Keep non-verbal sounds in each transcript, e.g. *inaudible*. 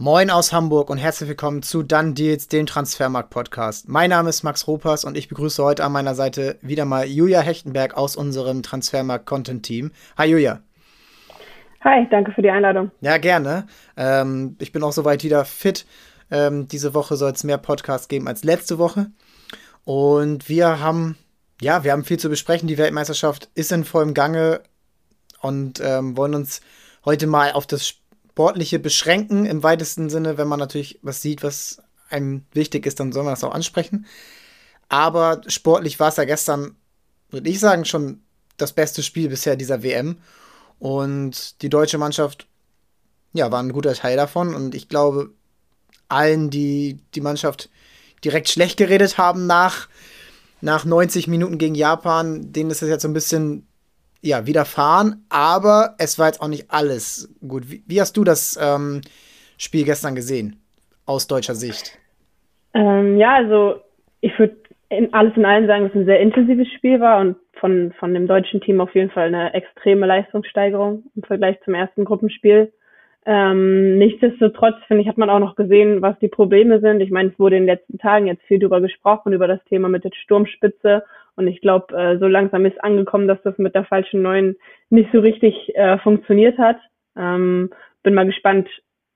Moin aus Hamburg und herzlich willkommen zu Dann Deals, dem Transfermarkt-Podcast. Mein Name ist Max Ropers und ich begrüße heute an meiner Seite wieder mal Julia Hechtenberg aus unserem Transfermarkt-Content-Team. Hi Julia. Hi, danke für die Einladung. Ja, gerne. Ähm, ich bin auch soweit wieder fit. Ähm, diese Woche soll es mehr Podcasts geben als letzte Woche. Und wir haben, ja, wir haben viel zu besprechen. Die Weltmeisterschaft ist in vollem Gange und ähm, wollen uns heute mal auf das Spiel Sportliche beschränken im weitesten Sinne. Wenn man natürlich was sieht, was einem wichtig ist, dann soll man das auch ansprechen. Aber sportlich war es ja gestern, würde ich sagen, schon das beste Spiel bisher dieser WM. Und die deutsche Mannschaft, ja, war ein guter Teil davon. Und ich glaube, allen, die die Mannschaft direkt schlecht geredet haben nach, nach 90 Minuten gegen Japan, denen ist es jetzt so ein bisschen ja, widerfahren, aber es war jetzt auch nicht alles gut. Wie, wie hast du das ähm, Spiel gestern gesehen, aus deutscher Sicht? Ähm, ja, also ich würde alles in allem sagen, dass es ein sehr intensives Spiel war und von, von dem deutschen Team auf jeden Fall eine extreme Leistungssteigerung im Vergleich zum ersten Gruppenspiel. Ähm, nichtsdestotrotz, finde ich, hat man auch noch gesehen, was die Probleme sind. Ich meine, es wurde in den letzten Tagen jetzt viel darüber gesprochen, über das Thema mit der Sturmspitze und ich glaube, äh, so langsam ist angekommen, dass das mit der falschen Neuen nicht so richtig äh, funktioniert hat. Ähm, bin mal gespannt,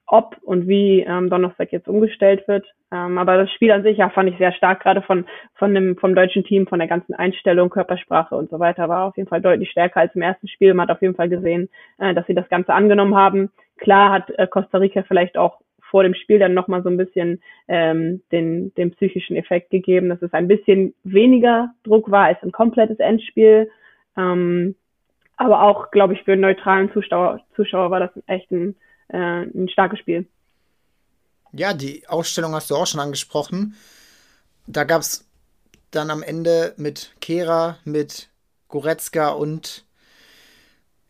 ob und wie ähm, Donnerstag jetzt umgestellt wird. Ähm, aber das Spiel an sich ja fand ich sehr stark, gerade von, von dem, vom deutschen Team, von der ganzen Einstellung, Körpersprache und so weiter, war auf jeden Fall deutlich stärker als im ersten Spiel. Man hat auf jeden Fall gesehen, äh, dass sie das Ganze angenommen haben. Klar hat äh, Costa Rica vielleicht auch vor dem Spiel dann nochmal so ein bisschen ähm, den, den psychischen Effekt gegeben, dass es ein bisschen weniger Druck war als ein komplettes Endspiel. Ähm, aber auch, glaube ich, für einen neutralen Zuschauer, Zuschauer war das echt ein, äh, ein starkes Spiel. Ja, die Ausstellung hast du auch schon angesprochen. Da gab es dann am Ende mit Kera, mit Goretzka und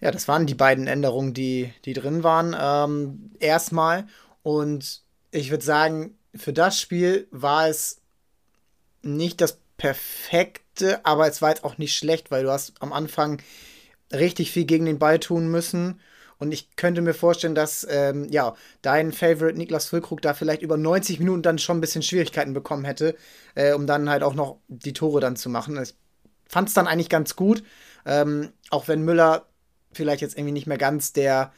ja, das waren die beiden Änderungen, die, die drin waren. Ähm, erstmal. Und ich würde sagen, für das Spiel war es nicht das perfekte, aber es war jetzt auch nicht schlecht, weil du hast am Anfang richtig viel gegen den Ball tun müssen. Und ich könnte mir vorstellen, dass ähm, ja, dein Favorite Niklas Füllkrug da vielleicht über 90 Minuten dann schon ein bisschen Schwierigkeiten bekommen hätte, äh, um dann halt auch noch die Tore dann zu machen. Ich fand es dann eigentlich ganz gut, ähm, auch wenn Müller vielleicht jetzt irgendwie nicht mehr ganz der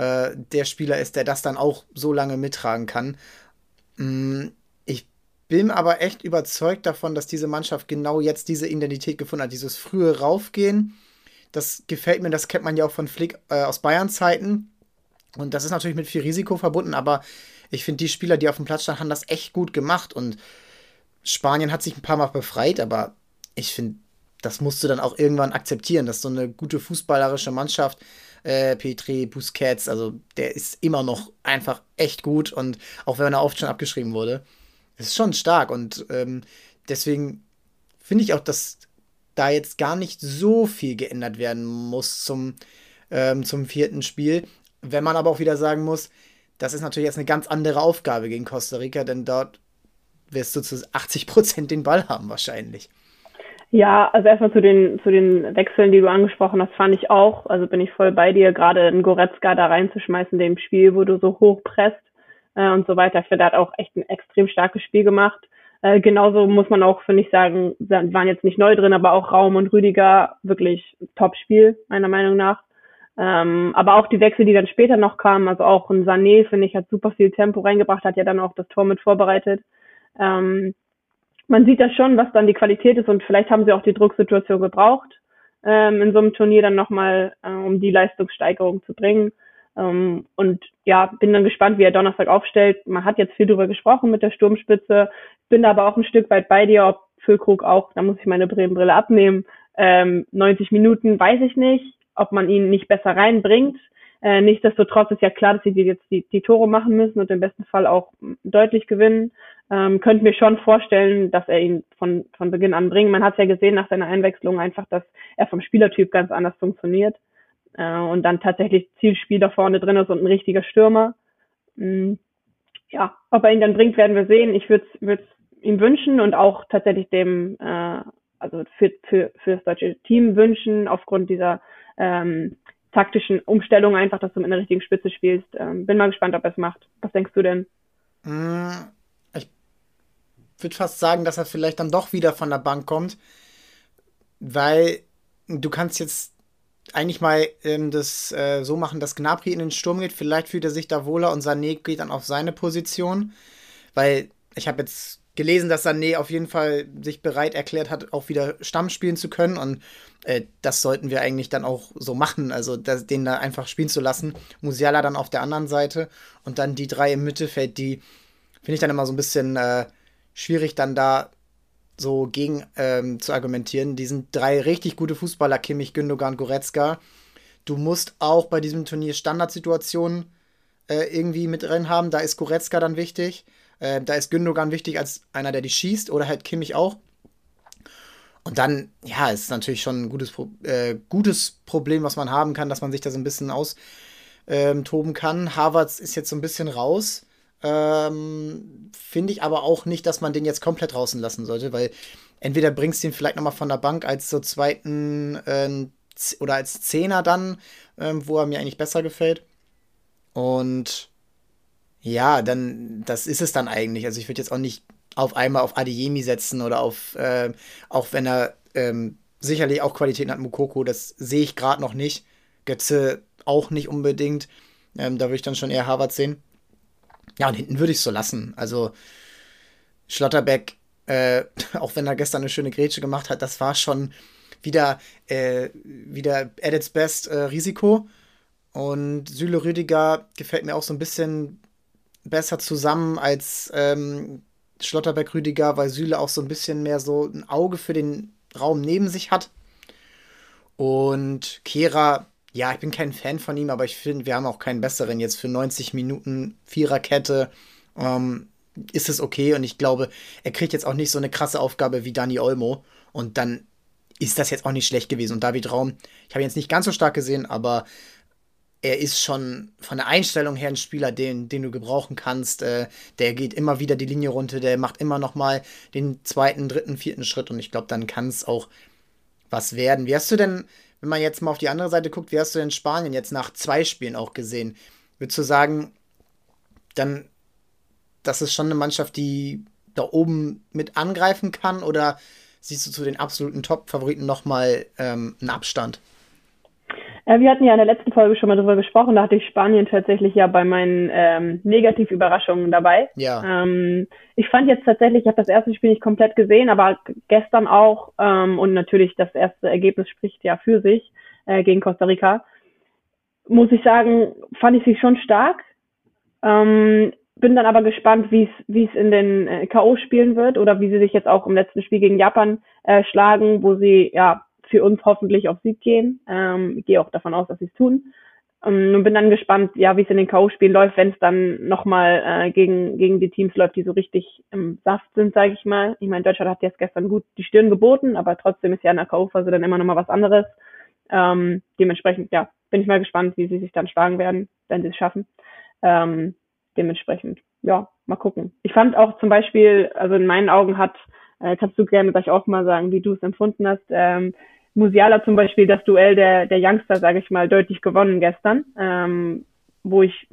äh, der Spieler ist, der das dann auch so lange mittragen kann. Mm, ich bin aber echt überzeugt davon, dass diese Mannschaft genau jetzt diese Identität gefunden hat. Dieses frühe Raufgehen, das gefällt mir, das kennt man ja auch von Flick äh, aus Bayern-Zeiten. Und das ist natürlich mit viel Risiko verbunden, aber ich finde, die Spieler, die auf dem Platz standen, haben das echt gut gemacht. Und Spanien hat sich ein paar Mal befreit, aber ich finde, das musst du dann auch irgendwann akzeptieren, dass so eine gute fußballerische Mannschaft äh, Petri, Busquets, also der ist immer noch einfach echt gut und auch wenn er oft schon abgeschrieben wurde, ist schon stark und ähm, deswegen finde ich auch, dass da jetzt gar nicht so viel geändert werden muss zum, ähm, zum vierten Spiel. Wenn man aber auch wieder sagen muss, das ist natürlich jetzt eine ganz andere Aufgabe gegen Costa Rica, denn dort wirst du zu 80 Prozent den Ball haben wahrscheinlich. Ja, also erstmal zu den, zu den Wechseln, die du angesprochen hast, fand ich auch, also bin ich voll bei dir, gerade einen Goretzka da reinzuschmeißen, dem Spiel, wo du so hoch presst äh, und so weiter. Ich finde, der hat auch echt ein extrem starkes Spiel gemacht. Äh, genauso muss man auch, finde ich, sagen, waren jetzt nicht neu drin, aber auch Raum und Rüdiger wirklich Top-Spiel, meiner Meinung nach. Ähm, aber auch die Wechsel, die dann später noch kamen, also auch ein Sané, finde ich, hat super viel Tempo reingebracht, hat ja dann auch das Tor mit vorbereitet. Ähm, man sieht das schon, was dann die Qualität ist und vielleicht haben sie auch die Drucksituation gebraucht, ähm, in so einem Turnier dann nochmal, äh, um die Leistungssteigerung zu bringen. Ähm, und ja, bin dann gespannt, wie er Donnerstag aufstellt. Man hat jetzt viel drüber gesprochen mit der Sturmspitze, bin aber auch ein Stück weit bei dir, ob Füllkrug auch, da muss ich meine Bremenbrille abnehmen, ähm, 90 Minuten, weiß ich nicht, ob man ihn nicht besser reinbringt. Äh, nichtsdestotrotz ist ja klar, dass sie jetzt die, die Tore machen müssen und im besten Fall auch deutlich gewinnen. Ähm, könnte mir schon vorstellen, dass er ihn von, von Beginn an bringt. Man hat ja gesehen nach seiner Einwechslung einfach, dass er vom Spielertyp ganz anders funktioniert äh, und dann tatsächlich Zielspieler vorne drin ist und ein richtiger Stürmer. Mhm. Ja, ob er ihn dann bringt, werden wir sehen. Ich würde es ihm wünschen und auch tatsächlich dem, äh, also für, für, für das deutsche Team wünschen, aufgrund dieser ähm, taktischen Umstellung einfach, dass du mit einer richtigen Spitze spielst. Ähm, bin mal gespannt, ob er es macht. Was denkst du denn? Mm, ich würde fast sagen, dass er vielleicht dann doch wieder von der Bank kommt, weil du kannst jetzt eigentlich mal ähm, das äh, so machen, dass Gnabry in den Sturm geht. Vielleicht fühlt er sich da wohler und Sané geht dann auf seine Position, weil ich habe jetzt gelesen, dass Sané auf jeden Fall sich bereit erklärt hat, auch wieder Stamm spielen zu können. Und äh, das sollten wir eigentlich dann auch so machen. Also das, den da einfach spielen zu lassen. Musiala dann auf der anderen Seite und dann die drei im Mittelfeld, die finde ich dann immer so ein bisschen äh, schwierig, dann da so gegen ähm, zu argumentieren. Die sind drei richtig gute Fußballer, Kimmich, Gündogan, Goretzka. Du musst auch bei diesem Turnier Standardsituationen äh, irgendwie mit drin haben. Da ist Goretzka dann wichtig. Äh, da ist Gündogan wichtig als einer, der die schießt oder halt Kimmich auch. Und dann, ja, ist natürlich schon ein gutes, äh, gutes Problem, was man haben kann, dass man sich da so ein bisschen austoben ähm, kann. Harvards ist jetzt so ein bisschen raus. Ähm, Finde ich aber auch nicht, dass man den jetzt komplett draußen lassen sollte, weil entweder bringst du ihn vielleicht nochmal von der Bank als so zweiten äh, oder als Zehner dann, ähm, wo er mir eigentlich besser gefällt. Und ja, dann, das ist es dann eigentlich. Also ich würde jetzt auch nicht auf einmal auf Adeyemi setzen oder auf, äh, auch wenn er ähm, sicherlich auch Qualitäten hat, Mukoko, das sehe ich gerade noch nicht. Götze auch nicht unbedingt. Ähm, da würde ich dann schon eher Harvard sehen. Ja, und hinten würde ich es so lassen. Also Schlotterbeck, äh, *laughs* auch wenn er gestern eine schöne Grätsche gemacht hat, das war schon wieder, äh, wieder at its best äh, Risiko. Und Süle Rüdiger gefällt mir auch so ein bisschen besser zusammen als ähm, Schlotterberg-Rüdiger, weil Süle auch so ein bisschen mehr so ein Auge für den Raum neben sich hat. Und Kehra, ja, ich bin kein Fan von ihm, aber ich finde, wir haben auch keinen besseren. Jetzt für 90 Minuten Viererkette ähm, ist es okay. Und ich glaube, er kriegt jetzt auch nicht so eine krasse Aufgabe wie Dani Olmo. Und dann ist das jetzt auch nicht schlecht gewesen. Und David Raum, ich habe ihn jetzt nicht ganz so stark gesehen, aber er ist schon von der Einstellung her ein Spieler, den, den du gebrauchen kannst. Äh, der geht immer wieder die Linie runter, der macht immer noch mal den zweiten, dritten, vierten Schritt und ich glaube, dann kann es auch was werden. Wie hast du denn, wenn man jetzt mal auf die andere Seite guckt, wie hast du denn Spanien jetzt nach zwei Spielen auch gesehen? Würdest du sagen, dann, das ist schon eine Mannschaft, die da oben mit angreifen kann oder siehst du zu den absoluten Top-Favoriten nochmal ähm, einen Abstand? Ja, wir hatten ja in der letzten Folge schon mal darüber gesprochen, da hatte ich Spanien tatsächlich ja bei meinen ähm, Negativüberraschungen dabei. Ja. Ähm, ich fand jetzt tatsächlich, ich habe das erste Spiel nicht komplett gesehen, aber gestern auch ähm, und natürlich das erste Ergebnis spricht ja für sich äh, gegen Costa Rica. Muss ich sagen, fand ich sie schon stark. Ähm, bin dann aber gespannt, wie es wie es in den äh, KO spielen wird oder wie sie sich jetzt auch im letzten Spiel gegen Japan äh, schlagen, wo sie ja für uns hoffentlich auf Sieg gehen. Ähm, ich gehe auch davon aus, dass sie es tun. Ähm, und bin dann gespannt, ja, wie es in den K.O.-Spielen läuft, wenn es dann nochmal äh, gegen, gegen die Teams läuft, die so richtig im Saft sind, sage ich mal. Ich meine, Deutschland hat jetzt gestern gut die Stirn geboten, aber trotzdem ist ja in der K.O.-Phase dann immer nochmal was anderes. Ähm, dementsprechend, ja, bin ich mal gespannt, wie sie sich dann schlagen werden, wenn sie es schaffen. Ähm, dementsprechend, ja, mal gucken. Ich fand auch zum Beispiel, also in meinen Augen hat, äh, kannst du gerne gleich auch mal sagen, wie du es empfunden hast, ähm, Musiala zum Beispiel das Duell der, der Youngster, sage ich mal, deutlich gewonnen gestern, ähm, wo ich,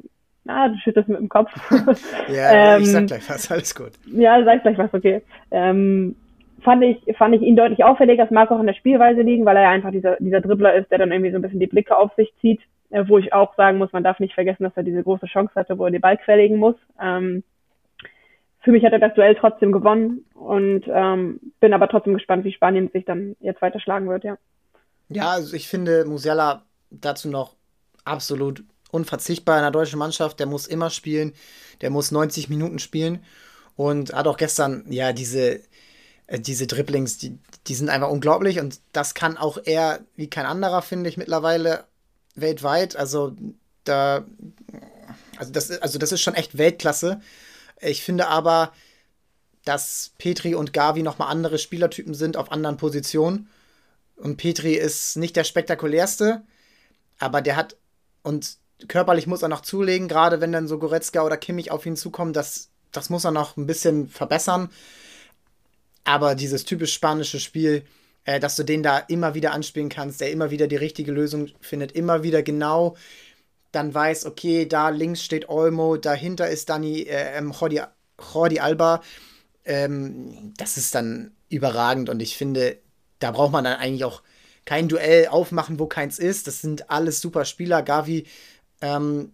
ah, du schüttelst mit dem Kopf. *laughs* ja, ähm, ich sag gleich was, alles gut. Ja, sag gleich was, okay. Ähm, fand ich, fand ich ihn deutlich auffälliger. Das mag auch in der Spielweise liegen, weil er ja einfach dieser, dieser Dribbler ist, der dann irgendwie so ein bisschen die Blicke auf sich zieht, äh, wo ich auch sagen muss, man darf nicht vergessen, dass er diese große Chance hatte, wo er den Ball querlegen muss. Ähm, für mich hat er das Duell trotzdem gewonnen und ähm, bin aber trotzdem gespannt, wie Spanien sich dann jetzt weiter schlagen wird, ja. Ja, also ich finde Musiala dazu noch absolut unverzichtbar in der deutschen Mannschaft. Der muss immer spielen, der muss 90 Minuten spielen und hat auch gestern, ja, diese, äh, diese Dribblings, die, die sind einfach unglaublich und das kann auch er wie kein anderer, finde ich, mittlerweile weltweit. Also da, also das, also das ist schon echt Weltklasse. Ich finde aber, dass Petri und Gavi nochmal andere Spielertypen sind auf anderen Positionen. Und Petri ist nicht der spektakulärste, aber der hat, und körperlich muss er noch zulegen, gerade wenn dann so Goretzka oder Kimmich auf ihn zukommen, das, das muss er noch ein bisschen verbessern. Aber dieses typisch spanische Spiel, äh, dass du den da immer wieder anspielen kannst, der immer wieder die richtige Lösung findet, immer wieder genau dann weiß, okay, da links steht Olmo, dahinter ist Dani äh, ähm, Jordi, Jordi Alba. Ähm, das ist dann überragend und ich finde, da braucht man dann eigentlich auch kein Duell aufmachen, wo keins ist. Das sind alles super Spieler. Gavi, ähm,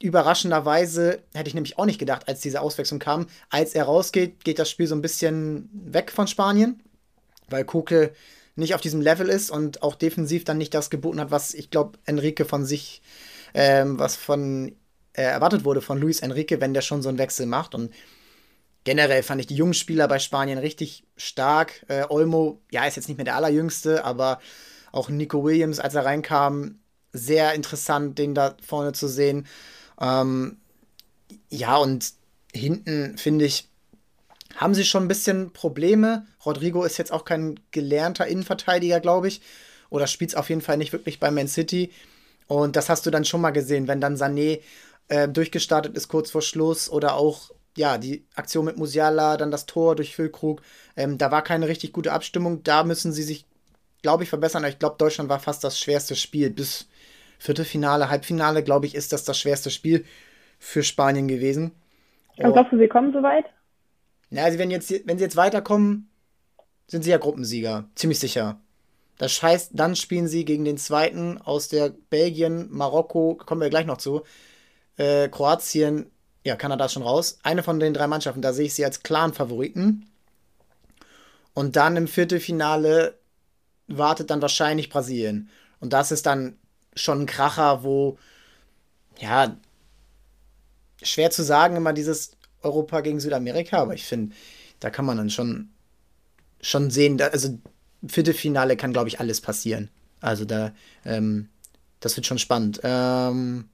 überraschenderweise, hätte ich nämlich auch nicht gedacht, als diese Auswechslung kam. Als er rausgeht, geht das Spiel so ein bisschen weg von Spanien, weil Koke nicht auf diesem Level ist und auch defensiv dann nicht das geboten hat, was ich glaube, Enrique von sich ähm, was von äh, erwartet wurde von Luis Enrique, wenn der schon so einen Wechsel macht. Und generell fand ich die jungen Spieler bei Spanien richtig stark. Äh, Olmo, ja, ist jetzt nicht mehr der allerjüngste, aber auch Nico Williams, als er reinkam, sehr interessant, den da vorne zu sehen. Ähm, ja, und hinten finde ich, haben sie schon ein bisschen Probleme. Rodrigo ist jetzt auch kein gelernter Innenverteidiger, glaube ich. Oder spielt es auf jeden Fall nicht wirklich bei Man City. Und das hast du dann schon mal gesehen, wenn dann Sané äh, durchgestartet ist kurz vor Schluss oder auch ja, die Aktion mit Musiala, dann das Tor durch Füllkrug. Ähm, da war keine richtig gute Abstimmung. Da müssen sie sich, glaube ich, verbessern. Ich glaube, Deutschland war fast das schwerste Spiel. Bis Viertelfinale, Halbfinale, glaube ich, ist das das schwerste Spiel für Spanien gewesen. Und glaubst du, sie kommen soweit? Na, also wenn, jetzt, wenn sie jetzt weiterkommen, sind sie ja Gruppensieger. Ziemlich sicher. Das heißt, dann spielen sie gegen den zweiten aus der Belgien, Marokko, kommen wir gleich noch zu, äh, Kroatien, ja, Kanada ist schon raus. Eine von den drei Mannschaften, da sehe ich sie als klaren Favoriten. Und dann im Viertelfinale wartet dann wahrscheinlich Brasilien. Und das ist dann schon ein Kracher, wo, ja, schwer zu sagen, immer dieses Europa gegen Südamerika, aber ich finde, da kann man dann schon, schon sehen, da, also Viertelfinale kann, glaube ich, alles passieren. Also da, ähm, das wird schon spannend. Ähm,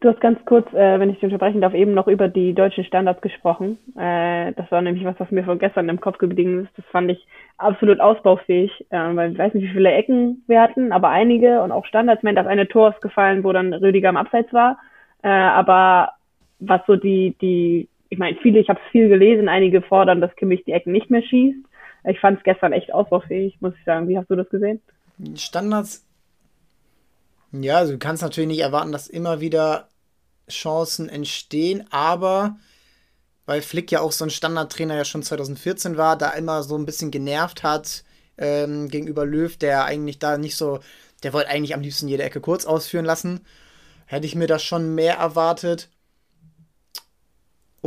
du hast ganz kurz, äh, wenn ich dich unterbrechen darf, eben noch über die deutschen Standards gesprochen. Äh, das war nämlich was, was mir von gestern im Kopf geblieben ist. Das fand ich absolut ausbaufähig, äh, weil ich weiß nicht, wie viele Ecken wir hatten, aber einige und auch Standards. Mir das eine Tor ist gefallen, wo dann Rüdiger am Abseits war. Äh, aber was so die, die, ich meine, viele, ich habe es viel gelesen, einige fordern, dass Kimmich die Ecken nicht mehr schießt. Ich fand es gestern echt ausbaufähig, muss ich sagen. Wie hast du das gesehen? Standards. Ja, also du kannst natürlich nicht erwarten, dass immer wieder Chancen entstehen, aber weil Flick ja auch so ein Standardtrainer ja schon 2014 war, da immer so ein bisschen genervt hat ähm, gegenüber Löw, der eigentlich da nicht so, der wollte eigentlich am liebsten jede Ecke kurz ausführen lassen. Hätte ich mir das schon mehr erwartet.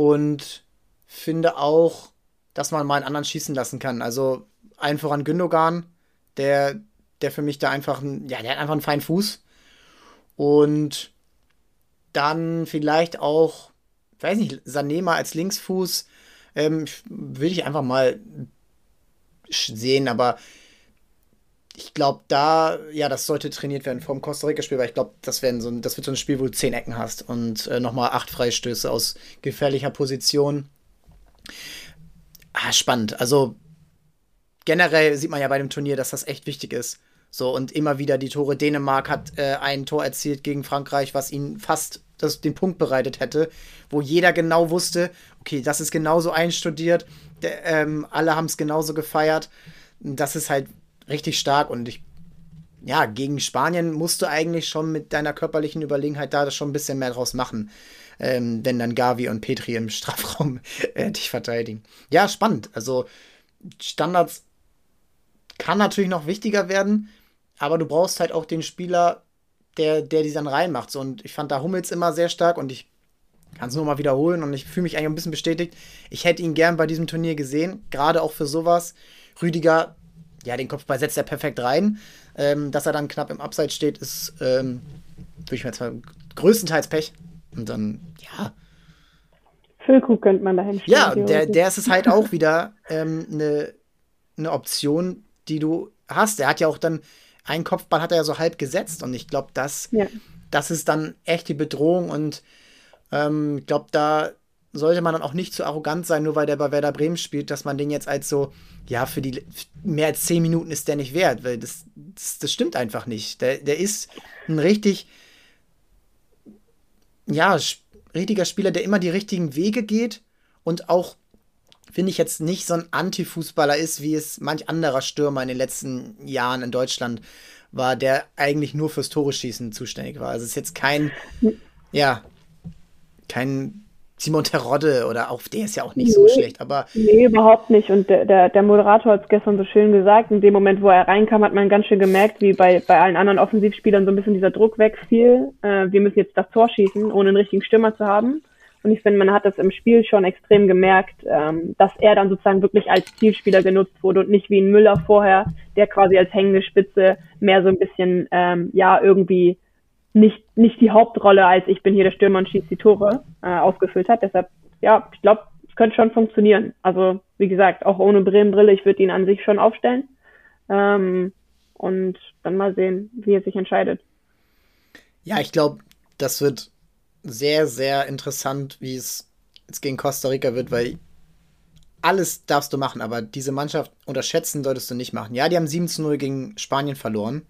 Und finde auch, dass man mal einen anderen schießen lassen kann. Also allen voran Gündogan, der, der für mich da einfach, ein, ja, der hat einfach einen feinen Fuß. Und dann vielleicht auch, weiß nicht, Sanema als Linksfuß, ähm, will ich einfach mal sehen, aber ich glaube, da, ja, das sollte trainiert werden vom Costa Rica-Spiel, weil ich glaube, das, so das wird so ein Spiel, wo du zehn Ecken hast und äh, nochmal acht Freistöße aus gefährlicher Position. Ah, spannend. Also generell sieht man ja bei dem Turnier, dass das echt wichtig ist. So, und immer wieder die Tore. Dänemark hat äh, ein Tor erzielt gegen Frankreich, was ihnen fast das, den Punkt bereitet hätte, wo jeder genau wusste, okay, das ist genauso einstudiert, der, ähm, alle haben es genauso gefeiert. Das ist halt richtig stark und ich, ja, gegen Spanien musst du eigentlich schon mit deiner körperlichen Überlegenheit da schon ein bisschen mehr draus machen ähm, wenn dann Gavi und Petri im *laughs* Strafraum äh, dich verteidigen. Ja, spannend. Also Standards kann natürlich noch wichtiger werden, aber du brauchst halt auch den Spieler, der, der die dann reinmacht. So, und ich fand da Hummels immer sehr stark und ich kann es nur mal wiederholen und ich fühle mich eigentlich ein bisschen bestätigt. Ich hätte ihn gern bei diesem Turnier gesehen, gerade auch für sowas. Rüdiger, ja, den Kopfball setzt er perfekt rein. Ähm, dass er dann knapp im Abseits steht, ist, ähm, würde ich mir jetzt mal größtenteils Pech. Und dann, ja. Füllkrug könnte man dahin stellen. Ja, der, der ist es halt auch wieder ähm, eine ne Option, die du hast. Der hat ja auch dann, einen Kopfball hat er ja so halb gesetzt und ich glaube, das, ja. das ist dann echt die Bedrohung und ähm, ich glaube, da sollte man dann auch nicht zu arrogant sein, nur weil der bei Werder Bremen spielt, dass man den jetzt als so, ja, für die mehr als zehn Minuten ist der nicht wert, weil das, das, das stimmt einfach nicht. Der, der ist ein richtig ja, richtiger Spieler, der immer die richtigen Wege geht und auch finde ich jetzt nicht so ein Anti-Fußballer ist, wie es manch anderer Stürmer in den letzten Jahren in Deutschland war, der eigentlich nur fürs Tore schießen zuständig war. Also es ist jetzt kein, ja, kein Simon Terodde oder auch der ist ja auch nicht nee, so schlecht, aber. Nee, überhaupt nicht. Und der, der, der Moderator hat es gestern so schön gesagt. In dem Moment, wo er reinkam, hat man ganz schön gemerkt, wie bei, bei allen anderen Offensivspielern so ein bisschen dieser Druck wegfiel. Äh, wir müssen jetzt das Tor schießen, ohne einen richtigen Stürmer zu haben. Und ich finde, man hat das im Spiel schon extrem gemerkt, ähm, dass er dann sozusagen wirklich als Zielspieler genutzt wurde und nicht wie ein Müller vorher, der quasi als hängende Spitze mehr so ein bisschen, ähm, ja, irgendwie nicht, nicht die Hauptrolle als ich bin hier der Stürmer und schieße die Tore äh, ausgefüllt hat. Deshalb, ja, ich glaube, es könnte schon funktionieren. Also, wie gesagt, auch ohne Bremenbrille, ich würde ihn an sich schon aufstellen. Ähm, und dann mal sehen, wie er sich entscheidet. Ja, ich glaube, das wird sehr, sehr interessant, wie es jetzt gegen Costa Rica wird, weil alles darfst du machen, aber diese Mannschaft unterschätzen solltest du nicht machen. Ja, die haben 7 zu 0 gegen Spanien verloren.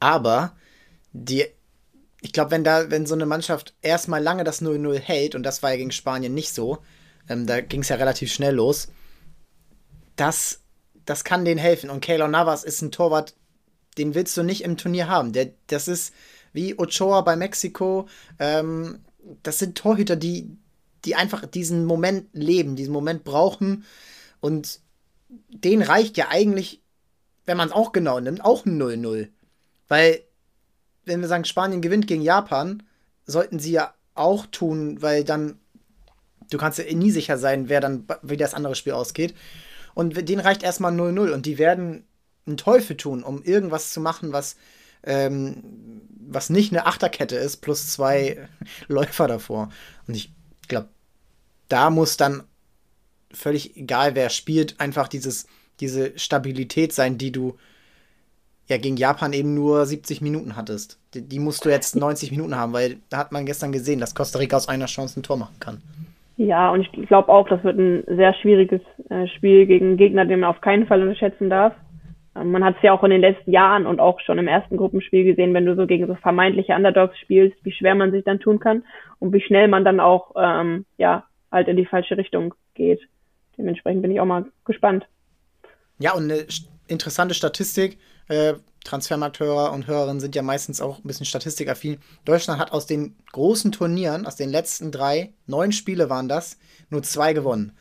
Aber die, ich glaube, wenn da, wenn so eine Mannschaft erstmal lange das 0-0 hält, und das war ja gegen Spanien nicht so, ähm, da ging es ja relativ schnell los, das, das kann denen helfen. Und Keylor Navas ist ein Torwart, den willst du nicht im Turnier haben. Der, das ist wie Ochoa bei Mexiko. Ähm, das sind Torhüter, die, die einfach diesen Moment leben, diesen Moment brauchen. Und den reicht ja eigentlich, wenn man es auch genau nimmt, auch ein 0-0. Weil, wenn wir sagen, Spanien gewinnt gegen Japan, sollten sie ja auch tun, weil dann, du kannst ja nie sicher sein, wer dann, wie das andere Spiel ausgeht. Und denen reicht erstmal 0-0 und die werden einen Teufel tun, um irgendwas zu machen, was, ähm, was nicht eine Achterkette ist, plus zwei *laughs* Läufer davor. Und ich glaube, da muss dann völlig egal, wer spielt, einfach dieses, diese Stabilität sein, die du ja gegen Japan eben nur 70 Minuten hattest. Die, die, musst du jetzt *laughs* 90 Minuten haben, weil da hat man gestern gesehen, dass Costa Rica aus einer Chance ein Tor machen kann. Ja, und ich glaube auch, das wird ein sehr schwieriges äh, Spiel gegen Gegner, den man auf keinen Fall unterschätzen darf. Ähm, man hat es ja auch in den letzten Jahren und auch schon im ersten Gruppenspiel gesehen, wenn du so gegen so vermeintliche Underdogs spielst, wie schwer man sich dann tun kann und wie schnell man dann auch ähm, ja halt in die falsche Richtung geht. Dementsprechend bin ich auch mal gespannt. Ja, und eine interessante Statistik, äh, Transfermarkthörer und Hörerinnen sind ja meistens auch ein bisschen statistikaffin. Deutschland hat aus den großen Turnieren, aus den letzten drei, neun Spiele waren das, nur zwei gewonnen.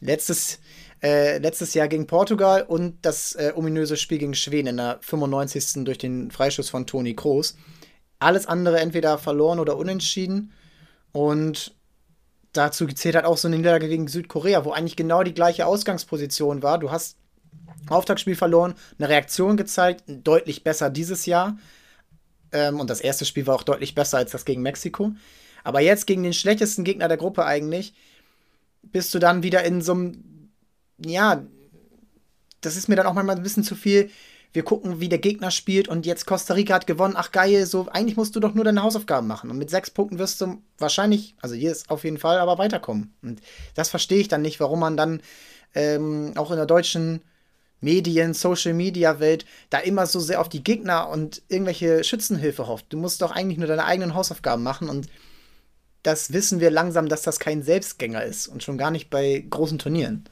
Letztes, äh, letztes Jahr gegen Portugal und das äh, ominöse Spiel gegen Schweden in der 95. durch den Freischuss von Toni Kroos. Alles andere entweder verloren oder unentschieden. Und dazu zählt halt auch so eine Niederlage gegen Südkorea, wo eigentlich genau die gleiche Ausgangsposition war. Du hast Auftaktspiel verloren, eine Reaktion gezeigt, deutlich besser dieses Jahr. Ähm, und das erste Spiel war auch deutlich besser als das gegen Mexiko. Aber jetzt gegen den schlechtesten Gegner der Gruppe eigentlich, bist du dann wieder in so einem, ja, das ist mir dann auch manchmal ein bisschen zu viel. Wir gucken, wie der Gegner spielt und jetzt Costa Rica hat gewonnen. Ach geil, so eigentlich musst du doch nur deine Hausaufgaben machen. Und mit sechs Punkten wirst du wahrscheinlich, also hier ist auf jeden Fall, aber weiterkommen. Und das verstehe ich dann nicht, warum man dann ähm, auch in der deutschen Medien, Social Media Welt da immer so sehr auf die Gegner und irgendwelche Schützenhilfe hofft. Du musst doch eigentlich nur deine eigenen Hausaufgaben machen und das wissen wir langsam, dass das kein Selbstgänger ist und schon gar nicht bei großen Turnieren.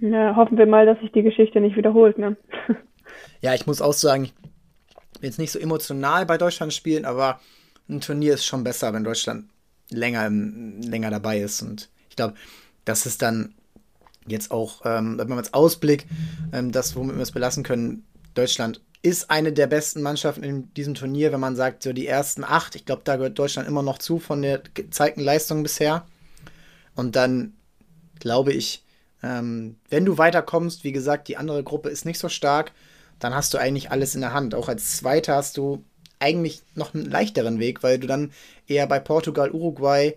Ja, hoffen wir mal, dass sich die Geschichte nicht wiederholt, ne? *laughs* ja, ich muss auch sagen, ich bin jetzt nicht so emotional bei Deutschland spielen, aber ein Turnier ist schon besser, wenn Deutschland länger, länger dabei ist. Und ich glaube, das ist dann jetzt auch, ähm, wenn man als Ausblick, ähm, das, womit wir es belassen können, Deutschland ist eine der besten Mannschaften in diesem Turnier, wenn man sagt, so die ersten acht, ich glaube, da gehört Deutschland immer noch zu von der gezeigten Leistung bisher. Und dann glaube ich, ähm, wenn du weiterkommst, wie gesagt, die andere Gruppe ist nicht so stark, dann hast du eigentlich alles in der Hand. Auch als Zweiter hast du eigentlich noch einen leichteren Weg, weil du dann eher bei Portugal, Uruguay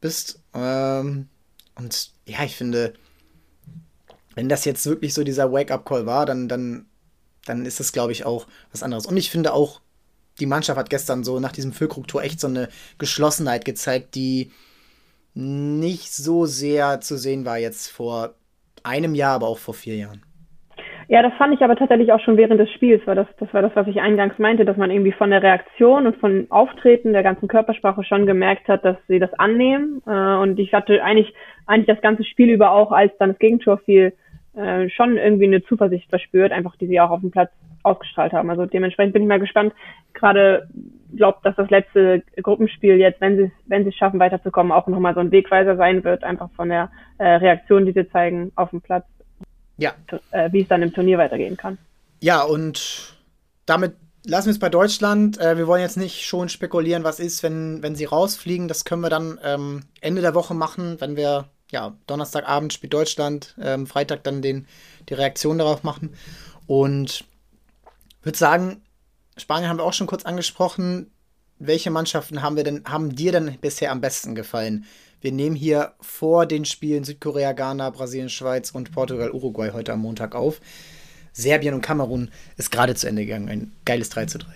bist. Ähm, und ja, ich finde, wenn das jetzt wirklich so dieser Wake-up-Call war, dann, dann, dann ist das, glaube ich, auch was anderes. Und ich finde auch, die Mannschaft hat gestern so nach diesem Füllkrug-Tor echt so eine Geschlossenheit gezeigt, die nicht so sehr zu sehen war jetzt vor einem Jahr, aber auch vor vier Jahren. Ja, das fand ich aber tatsächlich auch schon während des Spiels, weil das, das war das, was ich eingangs meinte, dass man irgendwie von der Reaktion und von Auftreten der ganzen Körpersprache schon gemerkt hat, dass sie das annehmen. Äh, und ich hatte eigentlich, eigentlich das ganze Spiel über auch, als dann das Gegentor fiel, äh, schon irgendwie eine Zuversicht verspürt, einfach die sie auch auf dem Platz ausgestrahlt haben. Also dementsprechend bin ich mal gespannt. Gerade glaube, dass das letzte Gruppenspiel jetzt, wenn sie wenn sie es schaffen, weiterzukommen, auch nochmal so ein Wegweiser sein wird, einfach von der äh, Reaktion, die sie zeigen auf dem Platz ja. Äh, wie es dann im Turnier weitergehen kann. Ja, und damit lassen wir es bei Deutschland. Äh, wir wollen jetzt nicht schon spekulieren, was ist, wenn, wenn sie rausfliegen. Das können wir dann ähm, Ende der Woche machen, wenn wir, ja, Donnerstagabend spielt Deutschland, ähm, Freitag dann den, die Reaktion darauf machen. Und würde sagen, Spanien haben wir auch schon kurz angesprochen. Welche Mannschaften haben wir denn, haben dir denn bisher am besten gefallen? Wir nehmen hier vor den Spielen Südkorea, Ghana, Brasilien, Schweiz und Portugal, Uruguay heute am Montag auf. Serbien und Kamerun ist gerade zu Ende gegangen. Ein geiles 3 zu 3.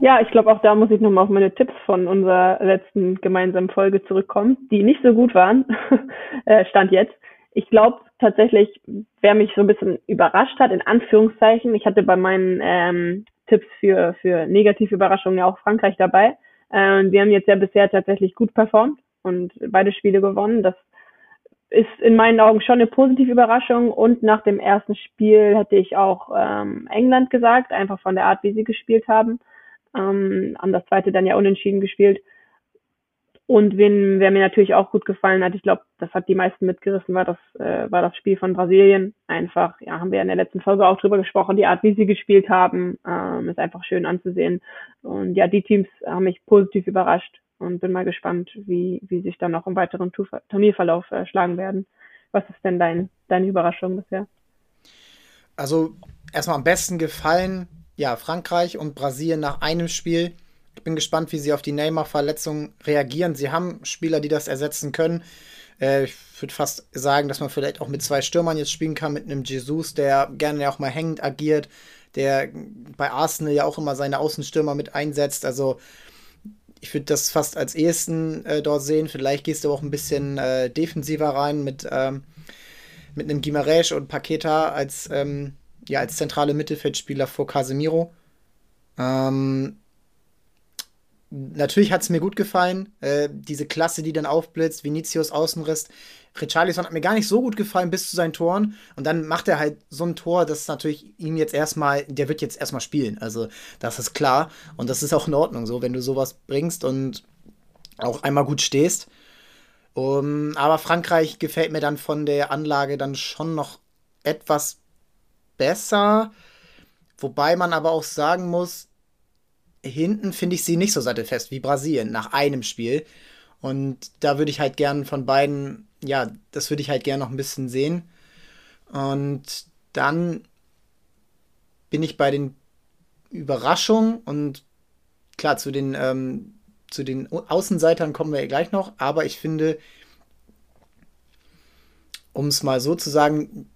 Ja, ich glaube, auch da muss ich nochmal auf meine Tipps von unserer letzten gemeinsamen Folge zurückkommen, die nicht so gut waren. *laughs* Äh, Stand jetzt. Ich glaube tatsächlich, wer mich so ein bisschen überrascht hat, in Anführungszeichen, ich hatte bei meinen ähm, Tipps für, für negative Überraschungen ja auch Frankreich dabei. Äh, und die haben jetzt ja bisher tatsächlich gut performt und beide Spiele gewonnen. Das ist in meinen Augen schon eine positive Überraschung. Und nach dem ersten Spiel hätte ich auch ähm, England gesagt, einfach von der Art, wie sie gespielt haben. Ähm, haben das zweite dann ja unentschieden gespielt. Und wen, wer mir natürlich auch gut gefallen hat, ich glaube, das hat die meisten mitgerissen, war das, äh, war das Spiel von Brasilien. Einfach, ja, haben wir in der letzten Folge auch drüber gesprochen, die Art, wie sie gespielt haben, ähm, ist einfach schön anzusehen. Und ja, die Teams haben mich positiv überrascht und bin mal gespannt, wie, wie sich dann noch im weiteren Turnierverlauf äh, schlagen werden. Was ist denn dein, deine Überraschung bisher? Also erstmal am besten gefallen, ja, Frankreich und Brasilien nach einem Spiel. Ich bin gespannt, wie sie auf die Neymar-Verletzung reagieren. Sie haben Spieler, die das ersetzen können. Äh, ich würde fast sagen, dass man vielleicht auch mit zwei Stürmern jetzt spielen kann, mit einem Jesus, der gerne auch mal hängend agiert, der bei Arsenal ja auch immer seine Außenstürmer mit einsetzt. Also ich würde das fast als ehesten äh, dort sehen. Vielleicht gehst du auch ein bisschen äh, defensiver rein mit, ähm, mit einem Gimaresch und Paqueta als, ähm, ja, als zentrale Mittelfeldspieler vor Casemiro. Ähm, natürlich hat es mir gut gefallen. Äh, diese Klasse, die dann aufblitzt, Vinicius Außenriss. Richarlison hat mir gar nicht so gut gefallen bis zu seinen Toren. Und dann macht er halt so ein Tor, das natürlich ihm jetzt erstmal, der wird jetzt erstmal spielen. Also, das ist klar. Und das ist auch in Ordnung so, wenn du sowas bringst und auch einmal gut stehst. Um, aber Frankreich gefällt mir dann von der Anlage dann schon noch etwas besser. Wobei man aber auch sagen muss, hinten finde ich sie nicht so sattelfest wie Brasilien nach einem Spiel. Und da würde ich halt gern von beiden ja, das würde ich halt gerne noch ein bisschen sehen. Und dann bin ich bei den Überraschungen und klar, zu den, ähm, zu den Außenseitern kommen wir gleich noch, aber ich finde, um es mal so zu sagen,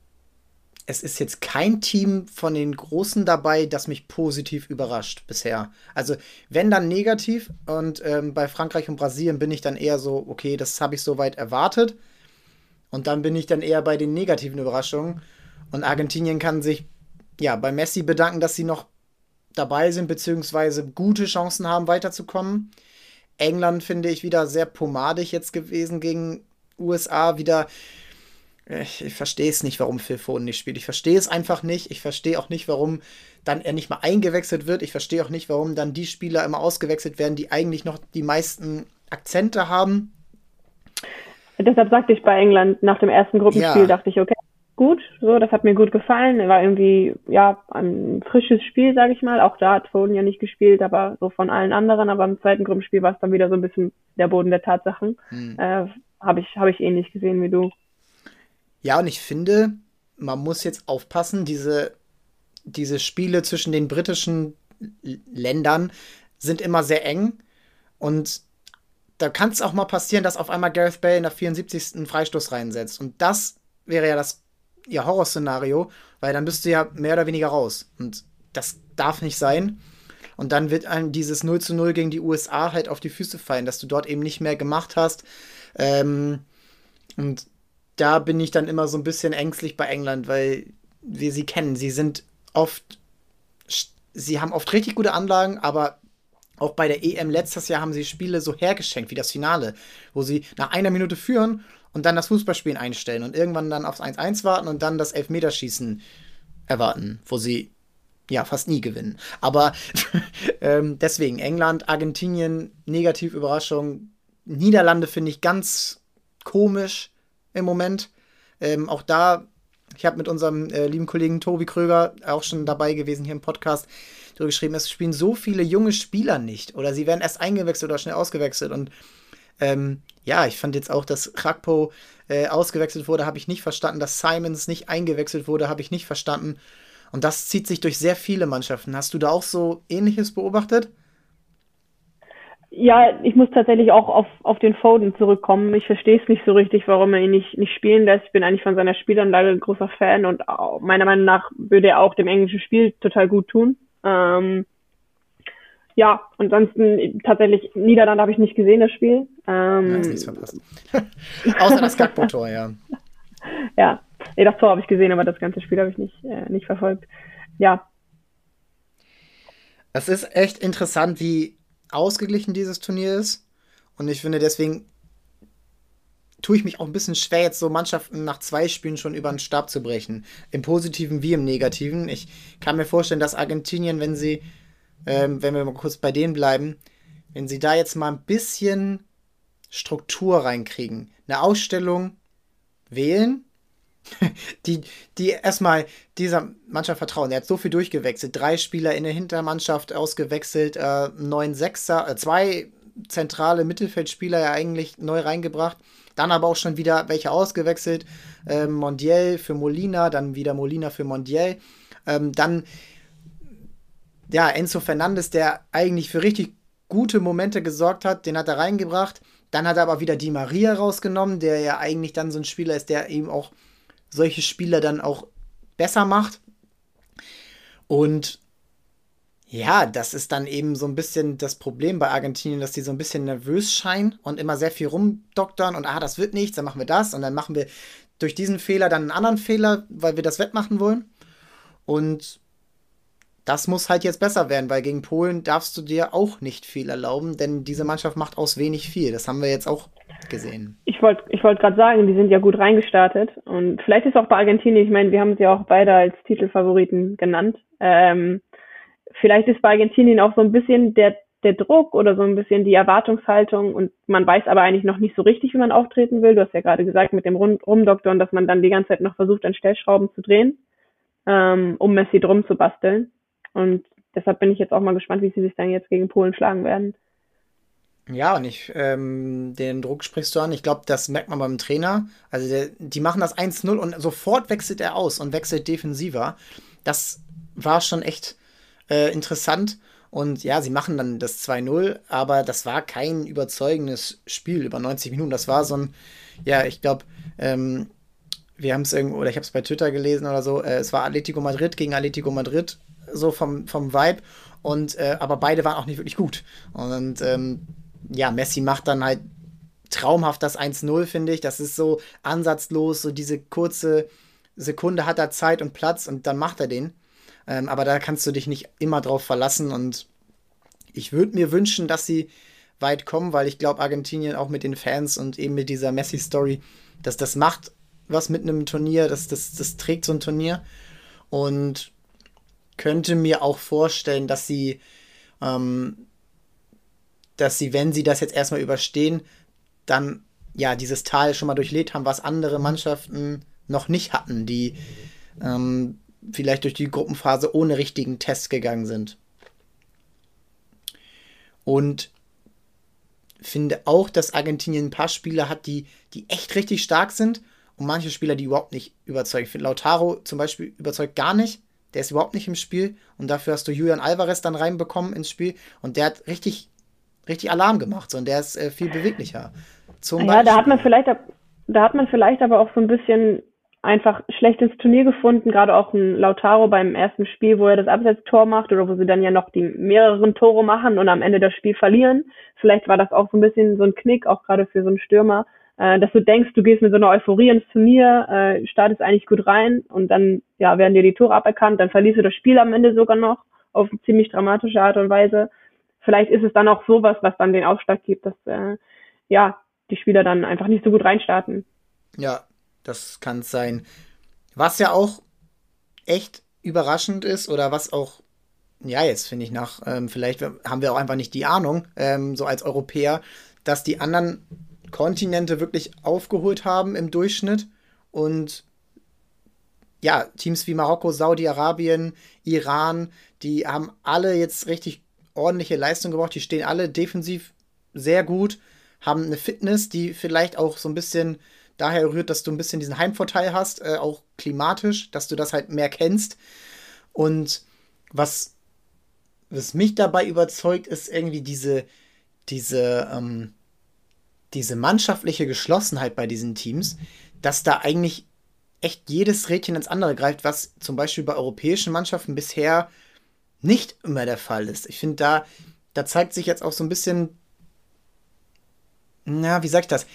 es ist jetzt kein Team von den Großen dabei, das mich positiv überrascht bisher. Also, wenn dann negativ und ähm, bei Frankreich und Brasilien bin ich dann eher so, okay, das habe ich soweit erwartet. Und dann bin ich dann eher bei den negativen Überraschungen. Und Argentinien kann sich ja bei Messi bedanken, dass sie noch dabei sind, beziehungsweise gute Chancen haben, weiterzukommen. England finde ich wieder sehr pomadig jetzt gewesen gegen USA. Wieder, ich, ich verstehe es nicht, warum Phil Foden nicht spielt. Ich verstehe es einfach nicht. Ich verstehe auch nicht, warum dann er nicht mal eingewechselt wird. Ich verstehe auch nicht, warum dann die Spieler immer ausgewechselt werden, die eigentlich noch die meisten Akzente haben. Deshalb sagte ich bei England nach dem ersten Gruppenspiel, ja. dachte ich, okay, gut, so, das hat mir gut gefallen. War irgendwie, ja, ein frisches Spiel, sage ich mal. Auch da hat Foden ja nicht gespielt, aber so von allen anderen. Aber im zweiten Gruppenspiel war es dann wieder so ein bisschen der Boden der Tatsachen. Hm. Äh, Habe ich, hab ich ähnlich gesehen wie du. Ja, und ich finde, man muss jetzt aufpassen, diese, diese Spiele zwischen den britischen Ländern sind immer sehr eng. Und da kann es auch mal passieren, dass auf einmal Gareth Bale in der 74. einen Freistoß reinsetzt. Und das wäre ja das ja, Horrorszenario, weil dann bist du ja mehr oder weniger raus. Und das darf nicht sein. Und dann wird einem dieses 0 zu 0 gegen die USA halt auf die Füße fallen, dass du dort eben nicht mehr gemacht hast. Ähm, und da bin ich dann immer so ein bisschen ängstlich bei England, weil wir sie kennen. Sie sind oft, sie haben oft richtig gute Anlagen, aber auch bei der EM letztes Jahr haben sie Spiele so hergeschenkt wie das Finale, wo sie nach einer Minute führen und dann das Fußballspielen einstellen und irgendwann dann aufs 1-1 warten und dann das Elfmeterschießen erwarten, wo sie ja fast nie gewinnen. Aber *laughs* ähm, deswegen England, Argentinien, negativ Überraschung. Niederlande finde ich ganz komisch im Moment. Ähm, auch da, ich habe mit unserem äh, lieben Kollegen Tobi Kröger auch schon dabei gewesen hier im Podcast darüber geschrieben, es spielen so viele junge Spieler nicht oder sie werden erst eingewechselt oder schnell ausgewechselt und ähm, ja, ich fand jetzt auch, dass Rakpo äh, ausgewechselt wurde, habe ich nicht verstanden. Dass Simons nicht eingewechselt wurde, habe ich nicht verstanden. Und das zieht sich durch sehr viele Mannschaften. Hast du da auch so Ähnliches beobachtet? Ja, ich muss tatsächlich auch auf, auf den Foden zurückkommen. Ich verstehe es nicht so richtig, warum er ihn nicht, nicht spielen lässt. Ich bin eigentlich von seiner Spielanlage ein großer Fan und meiner Meinung nach würde er auch dem englischen Spiel total gut tun. Ähm, ja, ansonsten tatsächlich Niederlande habe ich nicht gesehen, das Spiel. Ähm, ja, nichts verpasst. *laughs* Außer das Gagbo-Tor, ja. *laughs* Ja, nee, das Tor habe ich gesehen, aber das ganze Spiel habe ich nicht, äh, nicht verfolgt. Ja. Es ist echt interessant, wie ausgeglichen dieses Turnier ist. Und ich finde, deswegen tue ich mich auch ein bisschen schwer, jetzt so Mannschaften nach zwei Spielen schon über den Stab zu brechen. Im Positiven wie im Negativen. Ich kann mir vorstellen, dass Argentinien, wenn sie ähm, wenn wir mal kurz bei denen bleiben, wenn sie da jetzt mal ein bisschen Struktur reinkriegen, eine Ausstellung wählen, *laughs* die, die erstmal dieser Mannschaft vertrauen. Er hat so viel durchgewechselt, drei Spieler in der Hintermannschaft ausgewechselt, äh, neun Sechser, äh, zwei zentrale Mittelfeldspieler ja eigentlich neu reingebracht. Dann aber auch schon wieder welche ausgewechselt. Ähm, Mondiel für Molina, dann wieder Molina für Mondiel. Ähm, dann ja, Enzo Fernandes, der eigentlich für richtig gute Momente gesorgt hat, den hat er reingebracht. Dann hat er aber wieder Di Maria rausgenommen, der ja eigentlich dann so ein Spieler ist, der eben auch solche Spieler dann auch besser macht. Und ja, das ist dann eben so ein bisschen das Problem bei Argentinien, dass die so ein bisschen nervös scheinen und immer sehr viel rumdoktern und ah, das wird nichts, dann machen wir das und dann machen wir durch diesen Fehler dann einen anderen Fehler, weil wir das wettmachen wollen. Und das muss halt jetzt besser werden, weil gegen Polen darfst du dir auch nicht viel erlauben, denn diese Mannschaft macht aus wenig viel. Das haben wir jetzt auch gesehen. Ich wollte ich wollt gerade sagen, die sind ja gut reingestartet. Und vielleicht ist auch bei Argentinien, ich meine, wir haben sie auch beide als Titelfavoriten genannt. Ähm, vielleicht ist bei Argentinien auch so ein bisschen der, der Druck oder so ein bisschen die Erwartungshaltung und man weiß aber eigentlich noch nicht so richtig, wie man auftreten will. Du hast ja gerade gesagt mit dem Rumdoktoren, dass man dann die ganze Zeit noch versucht, an Stellschrauben zu drehen, ähm, um Messi drum zu basteln. Und deshalb bin ich jetzt auch mal gespannt, wie sie sich dann jetzt gegen Polen schlagen werden. Ja, und ich, ähm, den Druck sprichst du an. Ich glaube, das merkt man beim Trainer. Also, der, die machen das 1-0 und sofort wechselt er aus und wechselt defensiver. Das war schon echt äh, interessant. Und ja, sie machen dann das 2-0, aber das war kein überzeugendes Spiel über 90 Minuten. Das war so ein, ja, ich glaube, ähm, wir haben es irgendwo, oder ich habe es bei Twitter gelesen oder so, äh, es war Atletico Madrid gegen Atletico Madrid so vom, vom Vibe. Und, äh, aber beide waren auch nicht wirklich gut. Und ähm, ja, Messi macht dann halt traumhaft das 1-0, finde ich. Das ist so ansatzlos, so diese kurze Sekunde hat er Zeit und Platz und dann macht er den. Ähm, aber da kannst du dich nicht immer drauf verlassen und ich würde mir wünschen, dass sie weit kommen, weil ich glaube, Argentinien auch mit den Fans und eben mit dieser Messi-Story, dass das macht was mit einem Turnier, das, das, das trägt so ein Turnier. Und könnte mir auch vorstellen, dass sie, ähm, dass sie, wenn sie das jetzt erstmal überstehen, dann ja dieses Tal schon mal durchlebt haben, was andere Mannschaften noch nicht hatten, die ähm, vielleicht durch die Gruppenphase ohne richtigen Test gegangen sind. Und finde auch, dass Argentinien ein paar Spieler hat, die, die echt richtig stark sind und manche Spieler, die überhaupt nicht überzeugen. Ich finde Lautaro zum Beispiel überzeugt gar nicht. Der ist überhaupt nicht im Spiel und dafür hast du Julian Alvarez dann reinbekommen ins Spiel und der hat richtig, richtig Alarm gemacht so, und der ist äh, viel beweglicher. Zum ja, Beispiel. da hat man vielleicht, da hat man vielleicht aber auch so ein bisschen einfach schlecht ins Turnier gefunden, gerade auch ein Lautaro beim ersten Spiel, wo er das Absetztor macht oder wo sie dann ja noch die mehreren Tore machen und am Ende das Spiel verlieren. Vielleicht war das auch so ein bisschen so ein Knick, auch gerade für so einen Stürmer. Äh, dass du denkst, du gehst mit so einer Euphorie ins Turnier, äh, startest eigentlich gut rein und dann ja werden dir die Tore aberkannt, dann verlierst du das Spiel am Ende sogar noch auf eine ziemlich dramatische Art und Weise. Vielleicht ist es dann auch sowas, was dann den Aufschlag gibt, dass äh, ja die Spieler dann einfach nicht so gut reinstarten. Ja, das kann es sein. Was ja auch echt überraschend ist oder was auch ja, jetzt finde ich nach, ähm, vielleicht haben wir auch einfach nicht die Ahnung, ähm, so als Europäer, dass die anderen Kontinente wirklich aufgeholt haben im Durchschnitt und ja, Teams wie Marokko, Saudi-Arabien, Iran, die haben alle jetzt richtig ordentliche Leistung gebracht. Die stehen alle defensiv sehr gut, haben eine Fitness, die vielleicht auch so ein bisschen daher rührt, dass du ein bisschen diesen Heimvorteil hast, äh, auch klimatisch, dass du das halt mehr kennst. Und was, was mich dabei überzeugt, ist irgendwie diese, diese, ähm, diese mannschaftliche Geschlossenheit bei diesen Teams, dass da eigentlich echt jedes Rädchen ins andere greift, was zum Beispiel bei europäischen Mannschaften bisher nicht immer der Fall ist. Ich finde, da, da zeigt sich jetzt auch so ein bisschen, na, wie sag ich das?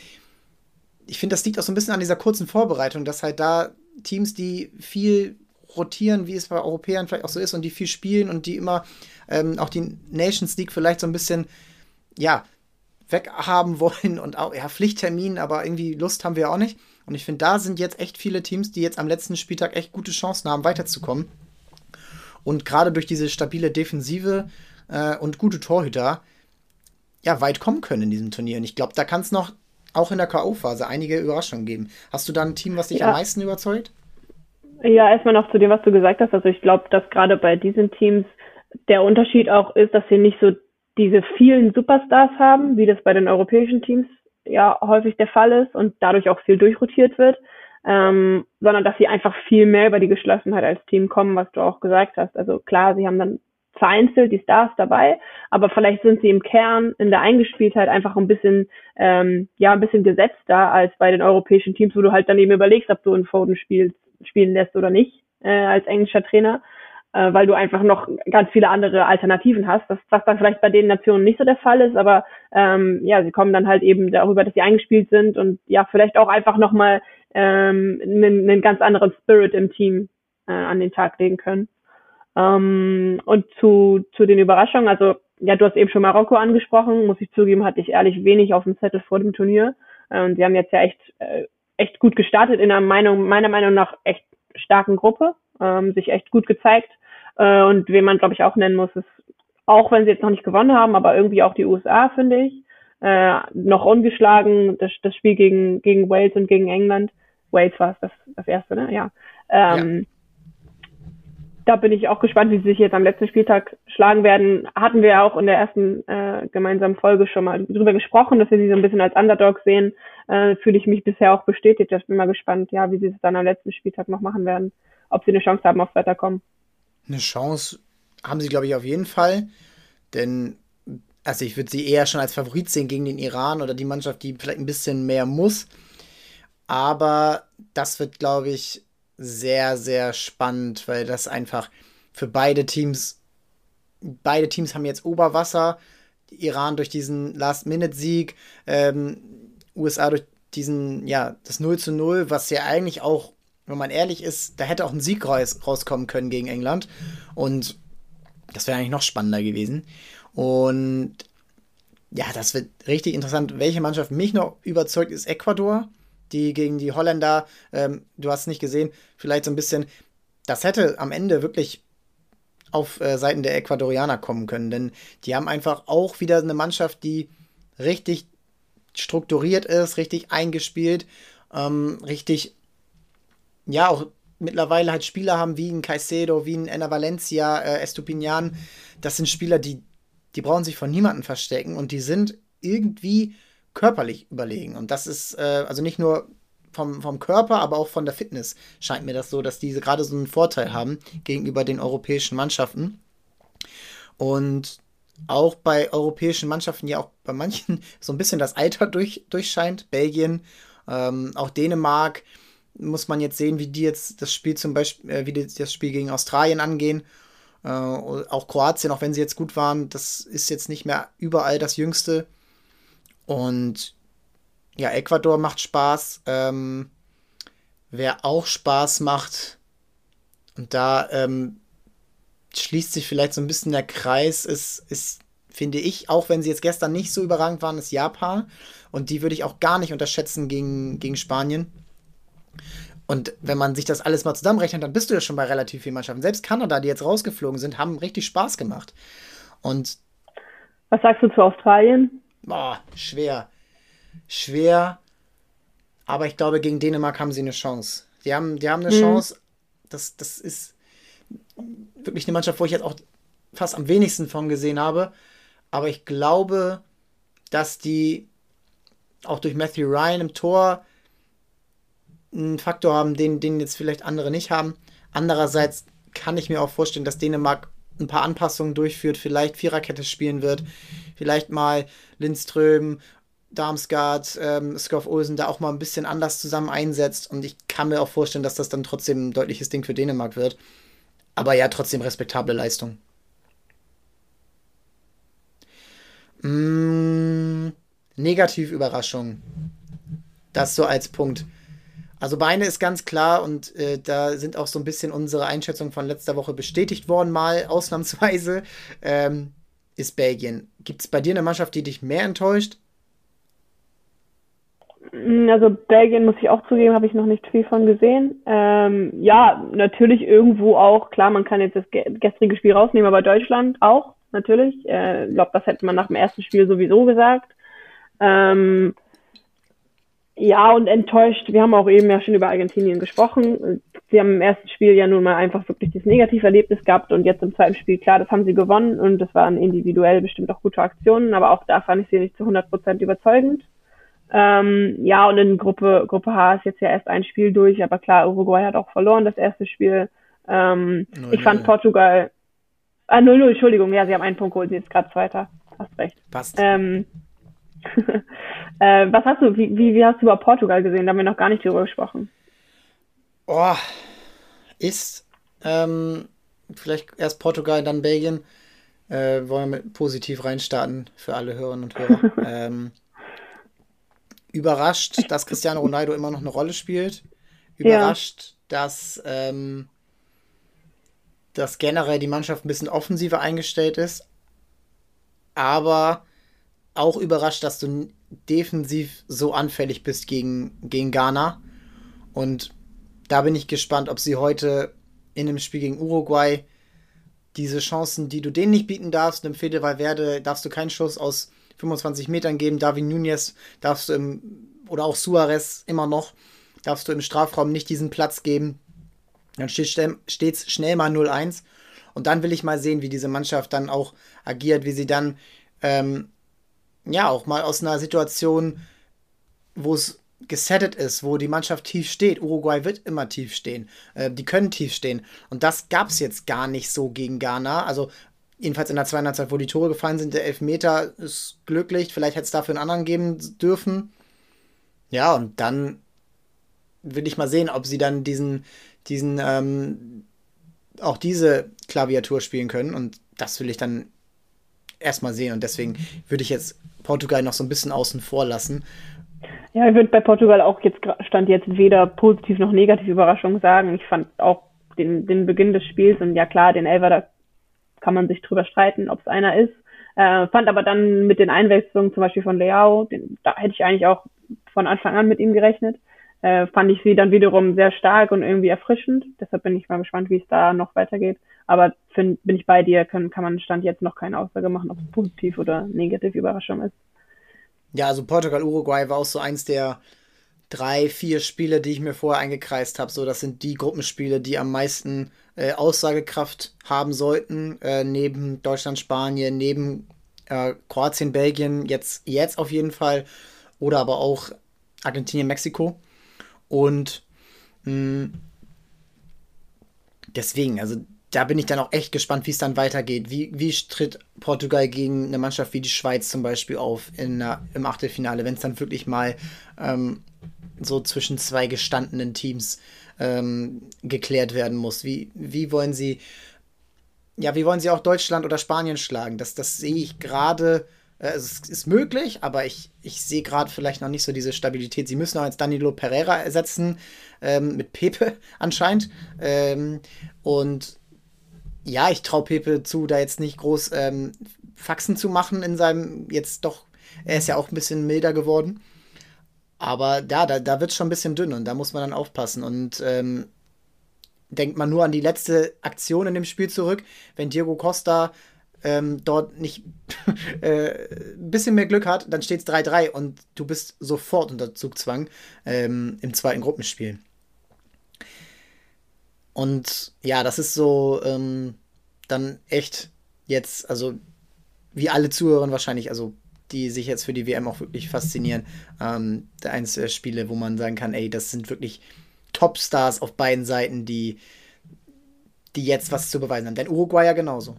Ich finde, das liegt auch so ein bisschen an dieser kurzen Vorbereitung, dass halt da Teams, die viel rotieren, wie es bei Europäern vielleicht auch so ist und die viel spielen und die immer ähm, auch die Nations League vielleicht so ein bisschen, ja, weghaben wollen und auch, ja, Pflichttermin, aber irgendwie Lust haben wir auch nicht. Und ich finde, da sind jetzt echt viele Teams, die jetzt am letzten Spieltag echt gute Chancen haben, weiterzukommen. Und gerade durch diese stabile Defensive äh, und gute Torhüter, ja, weit kommen können in diesem Turnier. Und ich glaube, da kann es noch auch in der K.O.-Phase einige Überraschungen geben. Hast du da ein Team, was dich ja. am meisten überzeugt? Ja, erstmal noch zu dem, was du gesagt hast. Also ich glaube, dass gerade bei diesen Teams der Unterschied auch ist, dass sie nicht so diese vielen Superstars haben, wie das bei den europäischen Teams ja häufig der Fall ist und dadurch auch viel durchrotiert wird, ähm, sondern dass sie einfach viel mehr über die Geschlossenheit als Team kommen, was du auch gesagt hast. Also klar, sie haben dann vereinzelt die Stars dabei, aber vielleicht sind sie im Kern in der Eingespieltheit einfach ein bisschen, ähm, ja, ein bisschen gesetzter als bei den europäischen Teams, wo du halt dann eben überlegst, ob du einen Foden spielst, spielen lässt oder nicht, äh, als englischer Trainer äh, weil du einfach noch ganz viele andere Alternativen hast, das, was dann vielleicht bei den Nationen nicht so der Fall ist, aber ähm, ja, sie kommen dann halt eben darüber, dass sie eingespielt sind und ja, vielleicht auch einfach nochmal ähm, einen, einen ganz anderen Spirit im Team äh, an den Tag legen können. Ähm, und zu, zu den Überraschungen, also ja, du hast eben schon Marokko angesprochen, muss ich zugeben, hatte ich ehrlich wenig auf dem Zettel vor dem Turnier. Äh, und sie haben jetzt ja echt, äh, echt gut gestartet in einer Meinung, meiner Meinung nach echt starken Gruppe, ähm, sich echt gut gezeigt. Äh, und wen man, glaube ich, auch nennen muss, ist, auch wenn sie jetzt noch nicht gewonnen haben, aber irgendwie auch die USA, finde ich. Äh, noch ungeschlagen, das, das Spiel gegen, gegen Wales und gegen England. Wales war es das, das erste, ne? Ja. Ähm, ja. Da bin ich auch gespannt, wie sie sich jetzt am letzten Spieltag schlagen werden. Hatten wir auch in der ersten äh, gemeinsamen Folge schon mal drüber gesprochen, dass wir sie so ein bisschen als Underdog sehen. Äh, Fühle ich mich bisher auch bestätigt. Ich bin mal gespannt, ja, wie sie es dann am letzten Spieltag noch machen werden. Ob sie eine Chance haben aufs Weiterkommen eine Chance haben sie, glaube ich, auf jeden Fall. Denn, also ich würde sie eher schon als Favorit sehen gegen den Iran oder die Mannschaft, die vielleicht ein bisschen mehr muss. Aber das wird, glaube ich, sehr, sehr spannend, weil das einfach für beide Teams, beide Teams haben jetzt Oberwasser. Iran durch diesen Last-Minute-Sieg, ähm, USA durch diesen, ja, das 0 zu 0, was ja eigentlich auch wenn man ehrlich ist, da hätte auch ein Sieg raus, rauskommen können gegen England. Und das wäre eigentlich noch spannender gewesen. Und ja, das wird richtig interessant. Welche Mannschaft mich noch überzeugt, ist Ecuador, die gegen die Holländer, ähm, du hast es nicht gesehen, vielleicht so ein bisschen, das hätte am Ende wirklich auf äh, Seiten der Ecuadorianer kommen können, denn die haben einfach auch wieder eine Mannschaft, die richtig strukturiert ist, richtig eingespielt, ähm, richtig ja auch mittlerweile halt Spieler haben wie ein Caicedo, wie ein Enna Valencia, äh, Estupinian. Das sind Spieler, die, die brauchen sich von niemandem verstecken und die sind irgendwie körperlich überlegen. Und das ist äh, also nicht nur vom, vom Körper, aber auch von der Fitness scheint mir das so, dass diese gerade so einen Vorteil haben gegenüber den europäischen Mannschaften. Und auch bei europäischen Mannschaften ja auch bei manchen *laughs* so ein bisschen das Alter durch, durchscheint. Belgien, ähm, auch Dänemark muss man jetzt sehen, wie die jetzt das Spiel zum Beispiel, äh, wie die das Spiel gegen Australien angehen. Äh, auch Kroatien, auch wenn sie jetzt gut waren, das ist jetzt nicht mehr überall das Jüngste. Und ja, Ecuador macht Spaß. Ähm, wer auch Spaß macht, und da ähm, schließt sich vielleicht so ein bisschen der Kreis, ist, ist, finde ich, auch wenn sie jetzt gestern nicht so überragend waren, ist Japan. Und die würde ich auch gar nicht unterschätzen gegen, gegen Spanien. Und wenn man sich das alles mal zusammenrechnet, dann bist du ja schon bei relativ vielen Mannschaften. Selbst Kanada, die jetzt rausgeflogen sind, haben richtig Spaß gemacht. Und was sagst du zu Australien? Boah, schwer. Schwer. Aber ich glaube, gegen Dänemark haben sie eine Chance. Die haben, die haben eine mhm. Chance. Das, das ist wirklich eine Mannschaft, wo ich jetzt auch fast am wenigsten von gesehen habe. Aber ich glaube, dass die auch durch Matthew Ryan im Tor einen Faktor haben, den, den jetzt vielleicht andere nicht haben. Andererseits kann ich mir auch vorstellen, dass Dänemark ein paar Anpassungen durchführt, vielleicht Viererkette spielen wird, vielleicht mal Lindström, Darmstadt, ähm, Skoff Olsen da auch mal ein bisschen anders zusammen einsetzt. Und ich kann mir auch vorstellen, dass das dann trotzdem ein deutliches Ding für Dänemark wird. Aber ja, trotzdem respektable Leistung. Mm, Negativüberraschung. Das so als Punkt. Also Beine ist ganz klar und äh, da sind auch so ein bisschen unsere Einschätzungen von letzter Woche bestätigt worden, mal ausnahmsweise, *laughs* ähm, ist Belgien. Gibt es bei dir eine Mannschaft, die dich mehr enttäuscht? Mm, also Belgien muss ich auch zugeben, habe ich noch nicht viel von gesehen. Ähm, ja, natürlich irgendwo auch, klar, man kann jetzt das gestrige Spiel rausnehmen, aber Deutschland auch, natürlich. Ich äh, glaube, das hätte man nach dem ersten Spiel sowieso gesagt. Ähm, ja, und enttäuscht. Wir haben auch eben ja schon über Argentinien gesprochen. Sie haben im ersten Spiel ja nun mal einfach wirklich das Negativerlebnis gehabt und jetzt im zweiten Spiel, klar, das haben sie gewonnen und das waren individuell bestimmt auch gute Aktionen, aber auch da fand ich sie nicht zu 100 Prozent überzeugend. Ähm, ja, und in Gruppe, Gruppe H ist jetzt ja erst ein Spiel durch, aber klar, Uruguay hat auch verloren, das erste Spiel. Ähm, ich fand Portugal, ah, 0-0, Entschuldigung, ja, sie haben einen Punkt geholt, sie ist gerade Zweiter. Hast recht. Passt. Ähm, *laughs* äh, was hast du, wie, wie, wie hast du über Portugal gesehen? Da haben wir noch gar nicht drüber gesprochen. Oh, ist ähm, vielleicht erst Portugal, dann Belgien. Äh, wollen wir mit positiv reinstarten für alle Hörerinnen und Hörer. *laughs* ähm, überrascht, dass Cristiano Ronaldo immer noch eine Rolle spielt. Überrascht, ja. dass, ähm, dass generell die Mannschaft ein bisschen offensiver eingestellt ist. Aber auch überrascht, dass du defensiv so anfällig bist gegen, gegen Ghana. Und da bin ich gespannt, ob sie heute in dem Spiel gegen Uruguay diese Chancen, die du denen nicht bieten darfst, im Fede Valverde darfst du keinen Schuss aus 25 Metern geben, David Nunez darfst du im, oder auch Suarez immer noch, darfst du im Strafraum nicht diesen Platz geben. Dann steht es schnell mal 0-1. Und dann will ich mal sehen, wie diese Mannschaft dann auch agiert, wie sie dann ähm, ja, auch mal aus einer Situation, wo es gesettet ist, wo die Mannschaft tief steht. Uruguay wird immer tief stehen. Äh, die können tief stehen. Und das gab es jetzt gar nicht so gegen Ghana. Also jedenfalls in der 200 Zeit, wo die Tore gefallen sind, der Elfmeter ist glücklich. Vielleicht hätte es dafür einen anderen geben dürfen. Ja, und dann will ich mal sehen, ob sie dann diesen, diesen, ähm, auch diese Klaviatur spielen können. Und das will ich dann erstmal sehen. Und deswegen würde ich jetzt Portugal noch so ein bisschen außen vor lassen. Ja, ich würde bei Portugal auch jetzt stand jetzt weder positiv noch negative Überraschung sagen. Ich fand auch den, den Beginn des Spiels und ja klar, den Elfer, da kann man sich drüber streiten, ob es einer ist. Äh, fand aber dann mit den Einwechslungen zum Beispiel von Leao, den, da hätte ich eigentlich auch von Anfang an mit ihm gerechnet. Äh, fand ich sie dann wiederum sehr stark und irgendwie erfrischend. Deshalb bin ich mal gespannt, wie es da noch weitergeht. Aber find, bin ich bei dir, kann, kann man Stand jetzt noch keine Aussage machen, ob es positiv oder negativ Überraschung ist. Ja, also Portugal, Uruguay war auch so eins der drei, vier Spiele, die ich mir vorher eingekreist habe. So, das sind die Gruppenspiele, die am meisten äh, Aussagekraft haben sollten. Äh, neben Deutschland, Spanien, neben äh, Kroatien, Belgien, jetzt, jetzt auf jeden Fall. Oder aber auch Argentinien, Mexiko. Und mh, mm, deswegen, also da bin ich dann auch echt gespannt, wie es dann weitergeht. Wie, wie tritt Portugal gegen eine Mannschaft wie die Schweiz zum Beispiel auf in der, im Achtelfinale, wenn es dann wirklich mal ähm, so zwischen zwei gestandenen Teams ähm, geklärt werden muss? Wie, wie wollen sie, ja, wie wollen sie auch Deutschland oder Spanien schlagen? Das, das sehe ich gerade es ist möglich, aber ich, ich sehe gerade vielleicht noch nicht so diese Stabilität. Sie müssen auch jetzt Danilo Pereira ersetzen ähm, mit Pepe *laughs* anscheinend. Ähm, und ja, ich traue Pepe zu, da jetzt nicht groß ähm, Faxen zu machen in seinem jetzt doch, er ist ja auch ein bisschen milder geworden. Aber ja, da, da wird es schon ein bisschen dünn und da muss man dann aufpassen. Und ähm, denkt man nur an die letzte Aktion in dem Spiel zurück, wenn Diego Costa ähm, dort nicht *laughs* äh, ein bisschen mehr Glück hat, dann steht es 3-3 und du bist sofort unter Zugzwang ähm, im zweiten Gruppenspiel. Und ja, das ist so ähm, dann echt jetzt, also wie alle Zuhörer wahrscheinlich, also die sich jetzt für die WM auch wirklich faszinieren, ähm, eins der Spiele, wo man sagen kann, ey, das sind wirklich Topstars auf beiden Seiten, die, die jetzt was zu beweisen haben. Denn Uruguay ja genauso.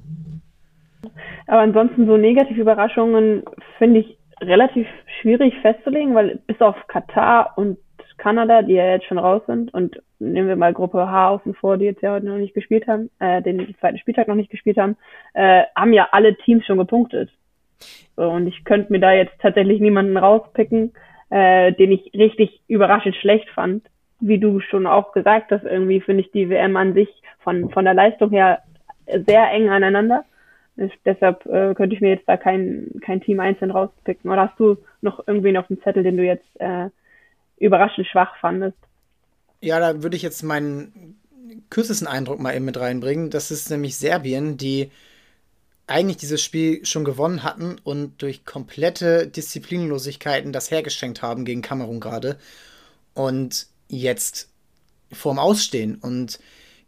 Aber ansonsten so negative Überraschungen finde ich relativ schwierig festzulegen, weil bis auf Katar und Kanada, die ja jetzt schon raus sind, und nehmen wir mal Gruppe H außen vor, die jetzt ja heute noch nicht gespielt haben, äh, den zweiten Spieltag noch nicht gespielt haben, äh, haben ja alle Teams schon gepunktet. Und ich könnte mir da jetzt tatsächlich niemanden rauspicken, äh, den ich richtig überraschend schlecht fand. Wie du schon auch gesagt hast, irgendwie finde ich die WM an sich von, von der Leistung her sehr eng aneinander. Deshalb äh, könnte ich mir jetzt da kein, kein Team einzeln rauspicken. Oder hast du noch irgendwie auf dem Zettel, den du jetzt äh, überraschend schwach fandest? Ja, da würde ich jetzt meinen kürzesten Eindruck mal eben mit reinbringen. Das ist nämlich Serbien, die eigentlich dieses Spiel schon gewonnen hatten und durch komplette Disziplinlosigkeiten das hergeschenkt haben gegen Kamerun gerade. Und jetzt vorm Ausstehen. Und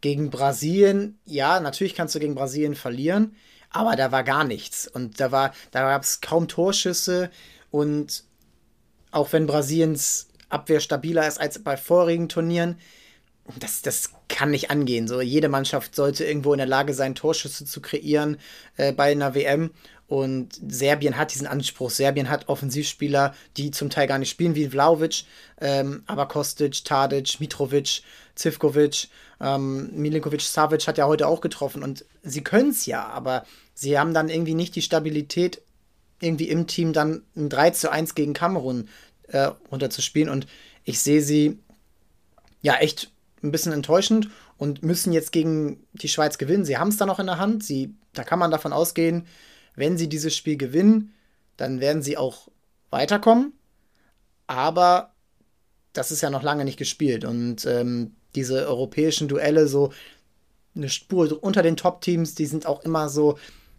gegen Brasilien, ja, natürlich kannst du gegen Brasilien verlieren, aber da war gar nichts. Und da war, da gab es kaum Torschüsse und auch wenn Brasiliens Abwehr stabiler ist als bei vorigen Turnieren, das, das kann nicht angehen. So, jede Mannschaft sollte irgendwo in der Lage sein, Torschüsse zu kreieren äh, bei einer WM. Und Serbien hat diesen Anspruch. Serbien hat Offensivspieler, die zum Teil gar nicht spielen, wie Vlaovic, ähm, aber Kostic, Tadic, Mitrovic, Zivkovic, ähm, Milinkovic, Savic hat ja heute auch getroffen. Und sie können es ja, aber sie haben dann irgendwie nicht die Stabilität, irgendwie im Team dann ein 3 zu 1 gegen Kamerun äh, runterzuspielen. Und ich sehe sie ja echt ein bisschen enttäuschend und müssen jetzt gegen die Schweiz gewinnen. Sie haben es da noch in der Hand. Sie, da kann man davon ausgehen, wenn sie dieses Spiel gewinnen, dann werden sie auch weiterkommen. Aber das ist ja noch lange nicht gespielt. Und ähm, diese europäischen Duelle, so eine Spur unter den Top-Teams, die sind auch immer so,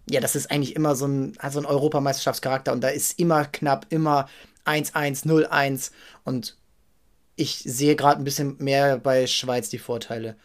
ja, das ist eigentlich immer so ein, also ein Europameisterschaftscharakter und da ist immer knapp, immer 1-1, 0-1 und ich sehe gerade ein bisschen mehr bei Schweiz die Vorteile.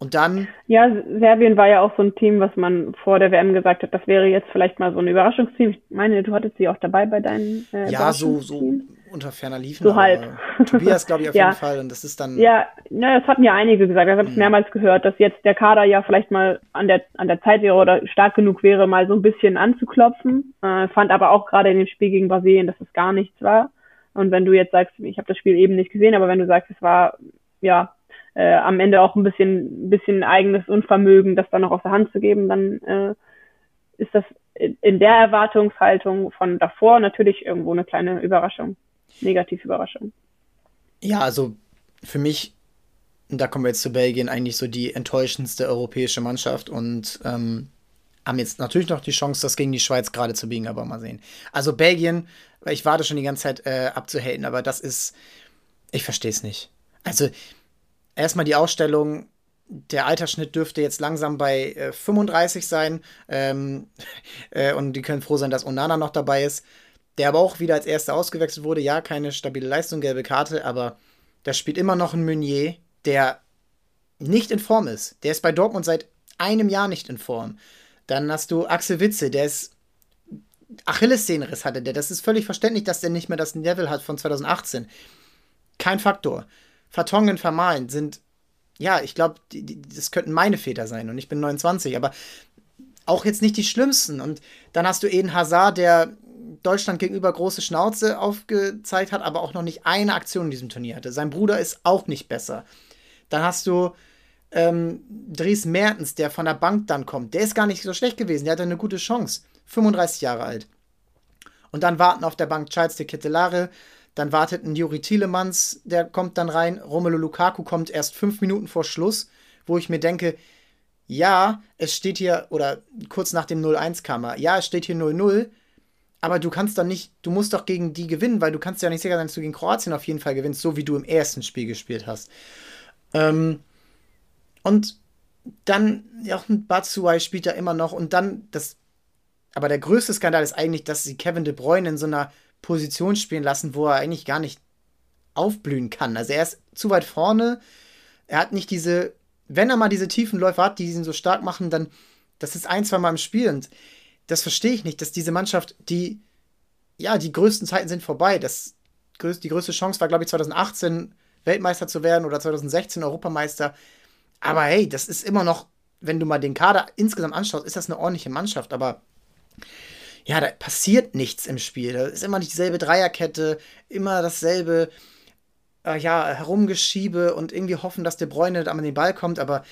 Und dann. Ja, Serbien war ja auch so ein Team, was man vor der WM gesagt hat, das wäre jetzt vielleicht mal so ein Überraschungsteam. Ich meine, du hattest sie auch dabei bei deinen. Äh, ja, so, so unter ferner Liefen. So halb. Tobias, glaube ich, *laughs* auf ja. jeden Fall. Und das ist dann. Ja, na, das hatten ja einige gesagt. Das habe ich mhm. mehrmals gehört, dass jetzt der Kader ja vielleicht mal an der, an der Zeit wäre oder stark genug wäre, mal so ein bisschen anzuklopfen. Äh, fand aber auch gerade in dem Spiel gegen Brasilien, dass es gar nichts war. Und wenn du jetzt sagst, ich habe das Spiel eben nicht gesehen, aber wenn du sagst, es war ja äh, am Ende auch ein bisschen, bisschen eigenes Unvermögen, das dann noch aus der Hand zu geben, dann äh, ist das in der Erwartungshaltung von davor natürlich irgendwo eine kleine Überraschung, Negativüberraschung. Ja, also für mich, da kommen wir jetzt zu Belgien, eigentlich so die enttäuschendste europäische Mannschaft und ähm, haben jetzt natürlich noch die Chance, das gegen die Schweiz gerade zu biegen, aber mal sehen. Also Belgien ich warte schon die ganze Zeit äh, abzuhaten, aber das ist, ich verstehe es nicht. Also erstmal die Ausstellung, der Altersschnitt dürfte jetzt langsam bei äh, 35 sein ähm, *laughs* äh, und die können froh sein, dass Onana noch dabei ist, der aber auch wieder als erster ausgewechselt wurde. Ja, keine stabile Leistung, gelbe Karte, aber da spielt immer noch ein Meunier, der nicht in Form ist. Der ist bei Dortmund seit einem Jahr nicht in Form. Dann hast du Axel Witze, der ist Achillessehnenriss hatte der. Das ist völlig verständlich, dass der nicht mehr das Level hat von 2018. Kein Faktor. Vertongen, Vermahlen sind, ja, ich glaube, das könnten meine Väter sein und ich bin 29, aber auch jetzt nicht die schlimmsten. Und dann hast du Eden Hazard, der Deutschland gegenüber große Schnauze aufgezeigt hat, aber auch noch nicht eine Aktion in diesem Turnier hatte. Sein Bruder ist auch nicht besser. Dann hast du ähm, Dries Mertens, der von der Bank dann kommt. Der ist gar nicht so schlecht gewesen. Der hatte eine gute Chance. 35 Jahre alt. Und dann warten auf der Bank Charles de Kettelare, dann wartet ein Juri Tielemans, der kommt dann rein. Romelu Lukaku kommt erst fünf Minuten vor Schluss, wo ich mir denke, ja, es steht hier, oder kurz nach dem 0-1 kam er, ja, es steht hier 0-0, aber du kannst doch nicht, du musst doch gegen die gewinnen, weil du kannst ja nicht sicher sein, dass du gegen Kroatien auf jeden Fall gewinnst, so wie du im ersten Spiel gespielt hast. Ähm, und dann, ja, Batsuai spielt ja immer noch und dann, das, aber der größte Skandal ist eigentlich, dass sie Kevin De Bruyne in so einer Position spielen lassen, wo er eigentlich gar nicht aufblühen kann. Also er ist zu weit vorne, er hat nicht diese wenn er mal diese tiefen Läufe hat, die ihn so stark machen, dann, das ist ein, zwei Mal im Spiel. Und das verstehe ich nicht, dass diese Mannschaft, die, ja, die größten Zeiten sind vorbei. Das, die größte Chance war, glaube ich, 2018 Weltmeister zu werden oder 2016 Europameister. Aber hey, das ist immer noch, wenn du mal den Kader insgesamt anschaust, ist das eine ordentliche Mannschaft. Aber ja, da passiert nichts im Spiel. Da ist immer nicht dieselbe Dreierkette, immer dasselbe äh, ja, herumgeschiebe und irgendwie hoffen, dass De Bruyne an den Ball kommt, aber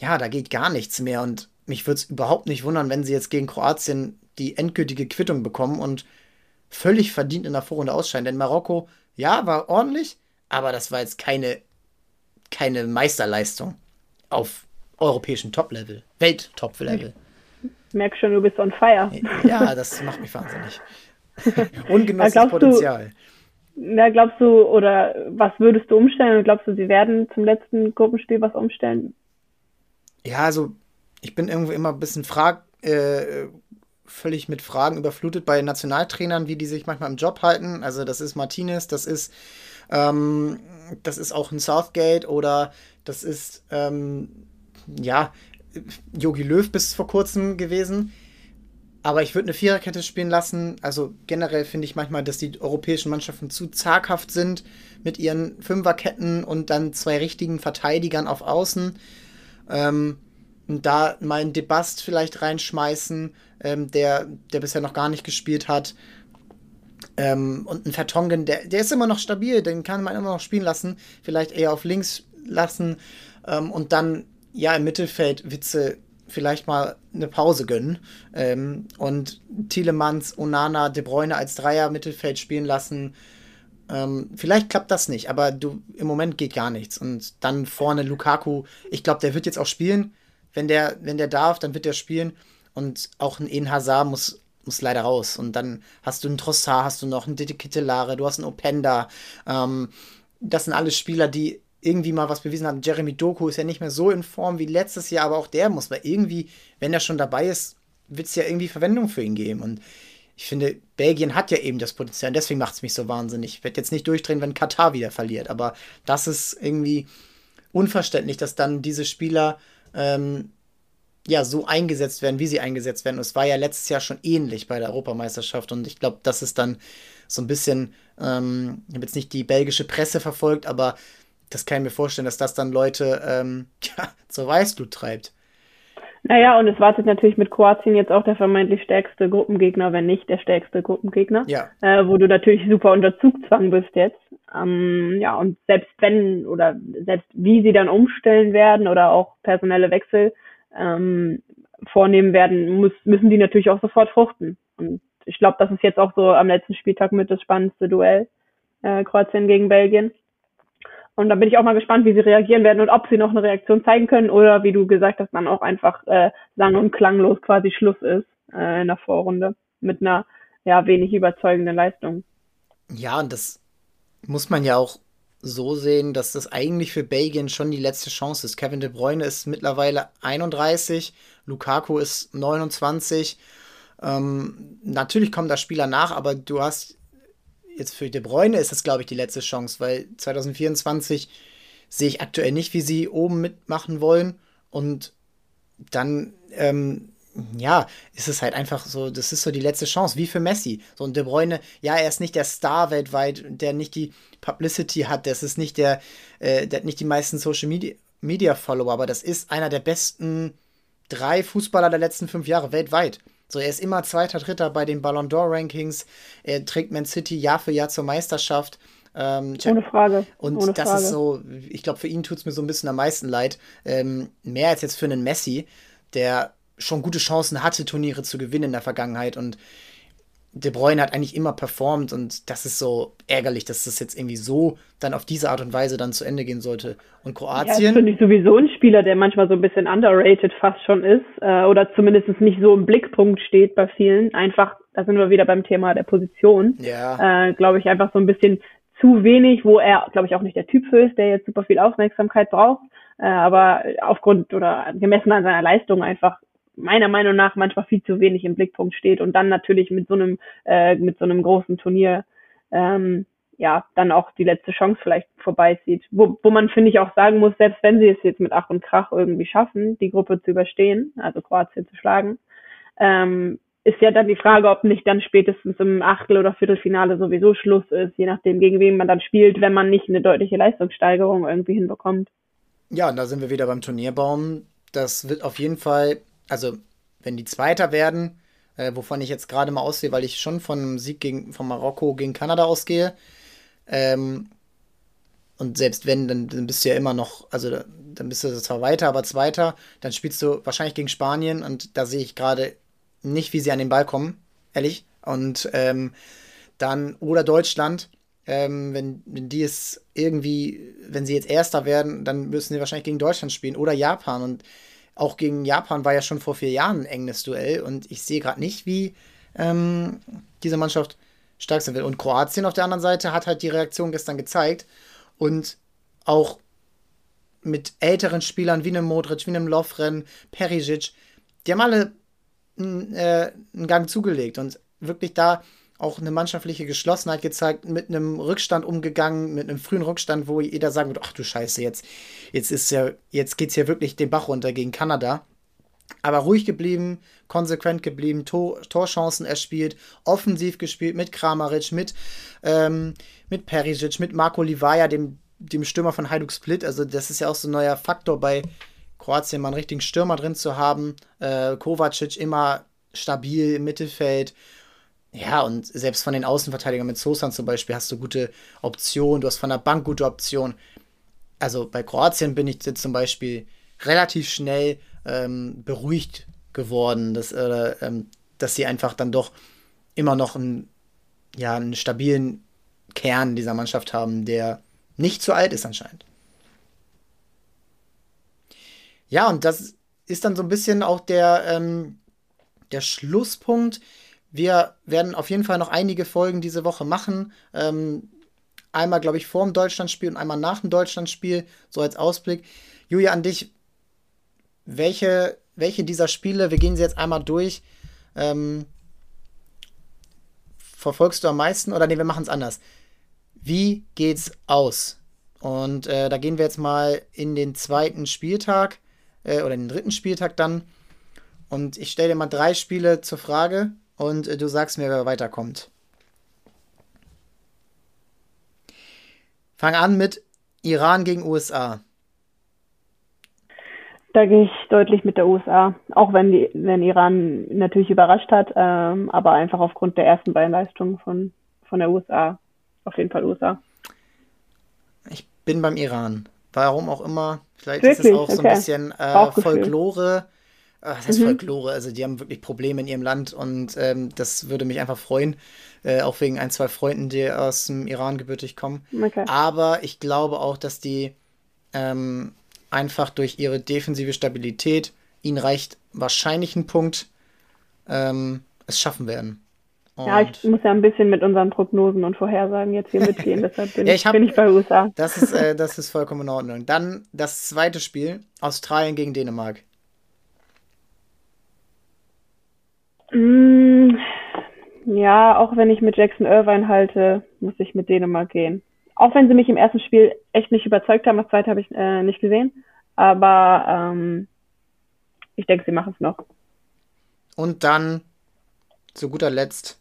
ja, da geht gar nichts mehr und mich würde es überhaupt nicht wundern, wenn sie jetzt gegen Kroatien die endgültige Quittung bekommen und völlig verdient in der Vorrunde ausscheiden. Denn Marokko, ja, war ordentlich, aber das war jetzt keine, keine Meisterleistung auf europäischem Top-Level, Welt-Top-Level. Ich merke schon, du bist on fire. Ja, das macht mich wahnsinnig. *laughs* Ungenutztes Potenzial. Du, na, glaubst du, oder was würdest du umstellen? Und glaubst du, sie werden zum letzten Gruppenspiel was umstellen? Ja, also ich bin irgendwie immer ein bisschen frag, äh, völlig mit Fragen überflutet bei Nationaltrainern, wie die sich manchmal im Job halten. Also das ist Martinez, das ist ähm, das ist auch ein Southgate oder das ist ähm, ja Yogi Löw bis vor kurzem gewesen. Aber ich würde eine Viererkette spielen lassen. Also generell finde ich manchmal, dass die europäischen Mannschaften zu zaghaft sind mit ihren Fünferketten und dann zwei richtigen Verteidigern auf Außen. Ähm, da mal einen Debast vielleicht reinschmeißen, ähm, der, der bisher noch gar nicht gespielt hat. Ähm, und ein Vertongen, der, der ist immer noch stabil, den kann man immer noch spielen lassen. Vielleicht eher auf links lassen. Ähm, und dann, ja, im Mittelfeld Witze vielleicht mal eine Pause gönnen ähm, und Thielemanns, Onana, De Bruyne als Dreier Mittelfeld spielen lassen. Ähm, vielleicht klappt das nicht, aber du im Moment geht gar nichts. Und dann vorne Lukaku, ich glaube, der wird jetzt auch spielen. Wenn der, wenn der darf, dann wird er spielen. Und auch ein En Hazard muss, muss leider raus. Und dann hast du einen Trossard, hast du noch einen Didi Kittelare, du hast einen Openda. Ähm, das sind alles Spieler, die irgendwie mal was bewiesen hat. Jeremy Doku ist ja nicht mehr so in Form wie letztes Jahr, aber auch der muss mal irgendwie, wenn er schon dabei ist, wird es ja irgendwie Verwendung für ihn geben. Und ich finde, Belgien hat ja eben das Potenzial. Und deswegen macht es mich so wahnsinnig. Ich werde jetzt nicht durchdrehen, wenn Katar wieder verliert. Aber das ist irgendwie unverständlich, dass dann diese Spieler ähm, ja so eingesetzt werden, wie sie eingesetzt werden. Und es war ja letztes Jahr schon ähnlich bei der Europameisterschaft. Und ich glaube, das ist dann so ein bisschen, ähm, ich habe jetzt nicht die belgische Presse verfolgt, aber das kann ich mir vorstellen, dass das dann Leute ähm, *laughs* ja, zur Weißglut treibt. Naja, und es wartet natürlich mit Kroatien jetzt auch der vermeintlich stärkste Gruppengegner, wenn nicht der stärkste Gruppengegner. Ja. Äh, wo du natürlich super unter Zugzwang bist jetzt. Ähm, ja, und selbst wenn oder selbst wie sie dann umstellen werden oder auch personelle Wechsel ähm, vornehmen werden, muss, müssen die natürlich auch sofort fruchten. Und ich glaube, das ist jetzt auch so am letzten Spieltag mit das spannendste Duell. Äh, Kroatien gegen Belgien. Und da bin ich auch mal gespannt, wie sie reagieren werden und ob sie noch eine Reaktion zeigen können oder wie du gesagt hast, dann auch einfach äh, sang- und klanglos quasi Schluss ist äh, in der Vorrunde mit einer ja wenig überzeugenden Leistung. Ja, und das muss man ja auch so sehen, dass das eigentlich für Belgien schon die letzte Chance ist. Kevin De Bruyne ist mittlerweile 31, Lukaku ist 29. Ähm, natürlich kommen da Spieler nach, aber du hast jetzt für De Bruyne ist das, glaube ich, die letzte Chance, weil 2024 sehe ich aktuell nicht, wie sie oben mitmachen wollen. Und dann, ähm, ja, ist es halt einfach so, das ist so die letzte Chance, wie für Messi. So ein De Bruyne, ja, er ist nicht der Star weltweit, der nicht die Publicity hat, das ist nicht der, äh, der hat nicht die meisten Social Media, Media Follower, aber das ist einer der besten drei Fußballer der letzten fünf Jahre weltweit. So, er ist immer Zweiter, Dritter bei den Ballon d'Or Rankings. Er trägt Man City Jahr für Jahr zur Meisterschaft. Ähm, Ohne Frage. Und Ohne das Frage. ist so, ich glaube, für ihn tut es mir so ein bisschen am meisten leid. Ähm, mehr als jetzt für einen Messi, der schon gute Chancen hatte, Turniere zu gewinnen in der Vergangenheit. Und De Bruyne hat eigentlich immer performt und das ist so ärgerlich, dass das jetzt irgendwie so dann auf diese Art und Weise dann zu Ende gehen sollte. Und Kroatien. Ja, finde ich sowieso ein Spieler, der manchmal so ein bisschen underrated fast schon ist äh, oder zumindest nicht so im Blickpunkt steht bei vielen. Einfach, da sind wir wieder beim Thema der Position. Ja. Äh, glaube ich, einfach so ein bisschen zu wenig, wo er, glaube ich, auch nicht der Typ für ist, der jetzt super viel Aufmerksamkeit braucht. Äh, aber aufgrund oder gemessen an seiner Leistung einfach meiner Meinung nach manchmal viel zu wenig im Blickpunkt steht und dann natürlich mit so einem äh, mit so einem großen Turnier ähm, ja dann auch die letzte Chance vielleicht vorbeizieht. Wo, wo man finde ich auch sagen muss, selbst wenn sie es jetzt mit Ach und Krach irgendwie schaffen, die Gruppe zu überstehen, also Kroatien zu schlagen, ähm, ist ja dann die Frage, ob nicht dann spätestens im Achtel- oder Viertelfinale sowieso Schluss ist, je nachdem, gegen wen man dann spielt, wenn man nicht eine deutliche Leistungssteigerung irgendwie hinbekommt. Ja, und da sind wir wieder beim Turnierbaum. Das wird auf jeden Fall also wenn die Zweiter werden, äh, wovon ich jetzt gerade mal aussehe, weil ich schon von einem Sieg gegen, von Marokko gegen Kanada ausgehe, ähm, und selbst wenn, dann, dann, bist du ja immer noch, also dann bist du zwar weiter, aber Zweiter, dann spielst du wahrscheinlich gegen Spanien und da sehe ich gerade nicht, wie sie an den Ball kommen, ehrlich. Und ähm, dann, oder Deutschland, ähm, wenn, wenn die es irgendwie, wenn sie jetzt Erster werden, dann müssen sie wahrscheinlich gegen Deutschland spielen oder Japan und auch gegen Japan war ja schon vor vier Jahren ein enges Duell und ich sehe gerade nicht, wie ähm, diese Mannschaft stark sein will. Und Kroatien auf der anderen Seite hat halt die Reaktion gestern gezeigt und auch mit älteren Spielern wie einem Modric, wie einem Lovren, Perisic, die haben alle äh, einen Gang zugelegt und wirklich da auch eine mannschaftliche Geschlossenheit gezeigt, mit einem Rückstand umgegangen, mit einem frühen Rückstand, wo jeder sagen wird, ach du Scheiße, jetzt, jetzt ist ja, jetzt geht's hier wirklich den Bach runter gegen Kanada. Aber ruhig geblieben, konsequent geblieben, Tor, Torchancen erspielt, offensiv gespielt mit Kramaric, mit, ähm, mit Perisic, mit Marco Livaja, dem, dem Stürmer von Hajduk Split. Also, das ist ja auch so ein neuer Faktor bei Kroatien, mal einen richtigen Stürmer drin zu haben. Äh, Kovacic immer stabil im Mittelfeld. Ja, und selbst von den Außenverteidigern mit Sosan zum Beispiel hast du gute Optionen, du hast von der Bank gute Optionen. Also bei Kroatien bin ich zum Beispiel relativ schnell ähm, beruhigt geworden, dass, äh, ähm, dass sie einfach dann doch immer noch einen, ja, einen stabilen Kern dieser Mannschaft haben, der nicht zu alt ist anscheinend. Ja, und das ist dann so ein bisschen auch der, ähm, der Schlusspunkt wir werden auf jeden Fall noch einige Folgen diese Woche machen. Ähm, einmal, glaube ich, vor dem Deutschlandspiel und einmal nach dem Deutschlandspiel, so als Ausblick. Julia, an dich, welche, welche dieser Spiele, wir gehen sie jetzt einmal durch, ähm, verfolgst du am meisten? Oder nee, wir machen es anders. Wie geht's aus? Und äh, da gehen wir jetzt mal in den zweiten Spieltag äh, oder den dritten Spieltag dann. Und ich stelle dir mal drei Spiele zur Frage und äh, du sagst mir, wer weiterkommt. Fang an mit Iran gegen USA. Da gehe ich deutlich mit der USA, auch wenn, die, wenn Iran natürlich überrascht hat, ähm, aber einfach aufgrund der ersten beiden Leistungen von, von der USA. Auf jeden Fall USA. Ich bin beim Iran. Warum auch immer. Vielleicht Wirklich? ist es auch okay. so ein bisschen äh, Folklore was heißt mhm. Folklore? Also die haben wirklich Probleme in ihrem Land und ähm, das würde mich einfach freuen, äh, auch wegen ein, zwei Freunden, die aus dem Iran gebürtig kommen. Okay. Aber ich glaube auch, dass die ähm, einfach durch ihre defensive Stabilität, ihnen reicht wahrscheinlich ein Punkt, ähm, es schaffen werden. Und ja, ich muss ja ein bisschen mit unseren Prognosen und Vorhersagen jetzt hier mitgehen, *laughs* deshalb bin, ja, ich, hab, bin ich bei USA. Das ist, äh, das ist vollkommen in Ordnung. Dann das zweite Spiel, Australien gegen Dänemark. Ja, auch wenn ich mit Jackson Irvine halte, muss ich mit Dänemark gehen. Auch wenn sie mich im ersten Spiel echt nicht überzeugt haben, das zweite habe ich äh, nicht gesehen. Aber ähm, ich denke, sie machen es noch. Und dann zu guter Letzt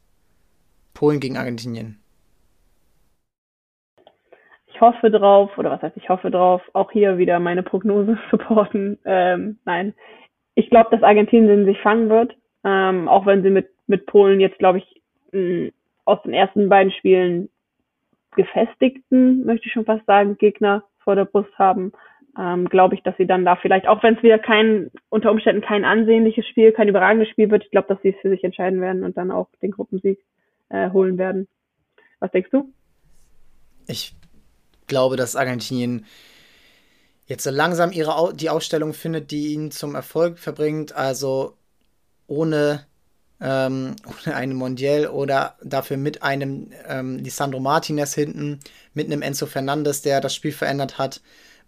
Polen gegen Argentinien. Ich hoffe drauf, oder was heißt ich hoffe drauf, auch hier wieder meine Prognose *laughs* supporten. Ähm, nein, ich glaube, dass Argentinien sich fangen wird. Ähm, auch wenn sie mit, mit Polen jetzt, glaube ich, mh, aus den ersten beiden Spielen gefestigten, möchte ich schon fast sagen, Gegner vor der Brust haben, ähm, glaube ich, dass sie dann da vielleicht, auch wenn es wieder kein, unter Umständen kein ansehnliches Spiel, kein überragendes Spiel wird, ich glaube, dass sie es für sich entscheiden werden und dann auch den Gruppensieg äh, holen werden. Was denkst du? Ich glaube, dass Argentinien jetzt so langsam ihre die Ausstellung findet, die ihn zum Erfolg verbringt. Also ohne, ähm, *laughs* ohne einen Mondial oder dafür mit einem ähm, Lisandro Martinez hinten, mit einem Enzo Fernandes, der das Spiel verändert hat.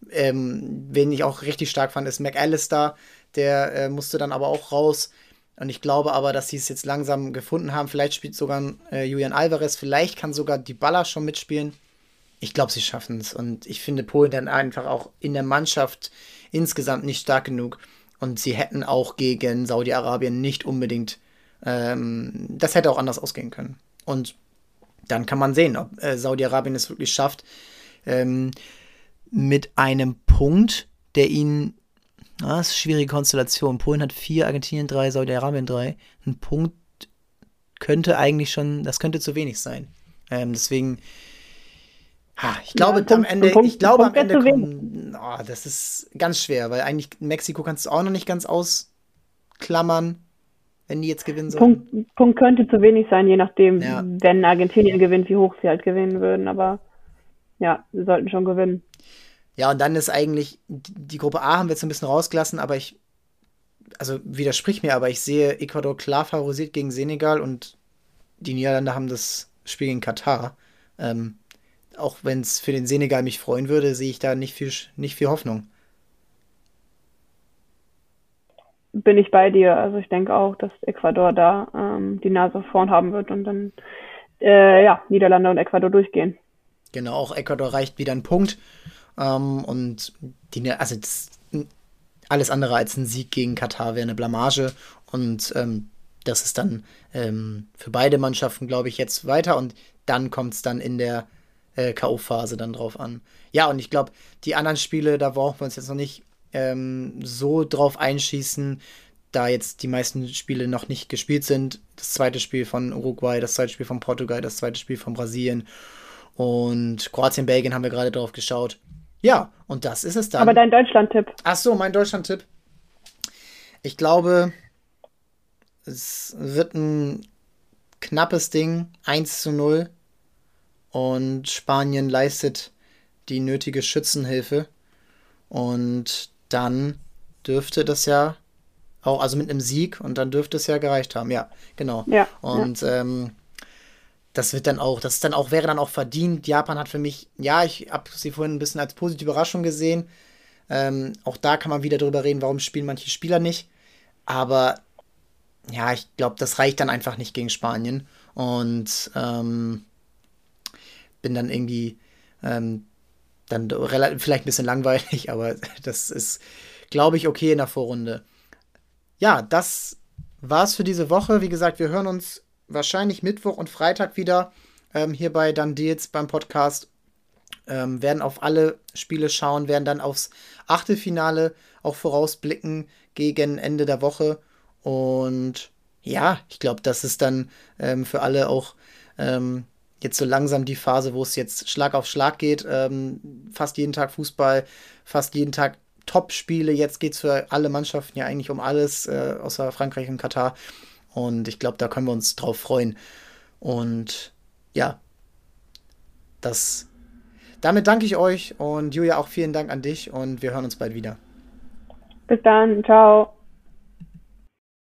Ähm, wen ich auch richtig stark fand, ist McAllister. Der äh, musste dann aber auch raus. Und ich glaube aber, dass sie es jetzt langsam gefunden haben. Vielleicht spielt sogar äh, Julian Alvarez, vielleicht kann sogar die Baller schon mitspielen. Ich glaube, sie schaffen es. Und ich finde Polen dann einfach auch in der Mannschaft insgesamt nicht stark genug. Und sie hätten auch gegen Saudi-Arabien nicht unbedingt, ähm, das hätte auch anders ausgehen können. Und dann kann man sehen, ob äh, Saudi-Arabien es wirklich schafft, ähm, mit einem Punkt, der ihnen Ah, das ist eine schwierige Konstellation. Polen hat vier, Argentinien drei, Saudi-Arabien drei. Ein Punkt könnte eigentlich schon, das könnte zu wenig sein. Ähm, deswegen, ha, ich glaube ja, am Ende, Punkt, ich glaube am Ende kommen, oh, das ist ganz schwer, weil eigentlich Mexiko kannst du auch noch nicht ganz ausklammern, wenn die jetzt gewinnen sollen. Punkt, Punkt könnte zu wenig sein, je nachdem, ja. wenn Argentinien gewinnt, wie hoch sie halt gewinnen würden, aber ja, sie sollten schon gewinnen. Ja, und dann ist eigentlich, die Gruppe A haben wir jetzt ein bisschen rausgelassen, aber ich, also widersprich mir, aber ich sehe Ecuador klar favorisiert gegen Senegal und die Niederlande haben das Spiel gegen Katar. Ähm, auch wenn es für den Senegal mich freuen würde, sehe ich da nicht viel, nicht viel Hoffnung. Bin ich bei dir. Also ich denke auch, dass Ecuador da ähm, die Nase vorn haben wird und dann äh, ja, Niederlande und Ecuador durchgehen. Genau, auch Ecuador reicht wieder ein Punkt. Ähm, und die, also das, alles andere als ein Sieg gegen Katar wäre eine Blamage. Und ähm, das ist dann ähm, für beide Mannschaften, glaube ich, jetzt weiter. Und dann kommt es dann in der äh, K.O.-Phase dann drauf an. Ja, und ich glaube, die anderen Spiele, da brauchen wir uns jetzt noch nicht ähm, so drauf einschießen, da jetzt die meisten Spiele noch nicht gespielt sind. Das zweite Spiel von Uruguay, das zweite Spiel von Portugal, das zweite Spiel von Brasilien und Kroatien, Belgien haben wir gerade drauf geschaut. Ja, und das ist es dann. Aber dein Deutschland-Tipp. Ach so, mein Deutschland-Tipp. Ich glaube, es wird ein knappes Ding, 1 zu 0. Und Spanien leistet die nötige Schützenhilfe. Und dann dürfte das ja auch, also mit einem Sieg, und dann dürfte es ja gereicht haben. Ja, genau. Ja, und ja. Ähm, das wird dann auch, das dann auch, wäre dann auch verdient. Japan hat für mich, ja, ich habe sie vorhin ein bisschen als positive Überraschung gesehen. Ähm, auch da kann man wieder drüber reden, warum spielen manche Spieler nicht. Aber ja, ich glaube, das reicht dann einfach nicht gegen Spanien. Und ähm, bin dann irgendwie ähm, dann vielleicht ein bisschen langweilig, *laughs* aber das ist, glaube ich, okay in der Vorrunde. Ja, das war's für diese Woche. Wie gesagt, wir hören uns wahrscheinlich Mittwoch und Freitag wieder ähm, hier bei dann beim Podcast. Ähm, werden auf alle Spiele schauen, werden dann aufs Achtelfinale auch vorausblicken gegen Ende der Woche. Und ja, ich glaube, das ist dann ähm, für alle auch ähm, jetzt so langsam die Phase, wo es jetzt Schlag auf Schlag geht. Ähm, fast jeden Tag Fußball, fast jeden Tag Top-Spiele. Jetzt geht es für alle Mannschaften ja eigentlich um alles, äh, außer Frankreich und Katar. Und ich glaube, da können wir uns drauf freuen. Und ja, das. Damit danke ich euch und Julia auch vielen Dank an dich und wir hören uns bald wieder. Bis dann, ciao.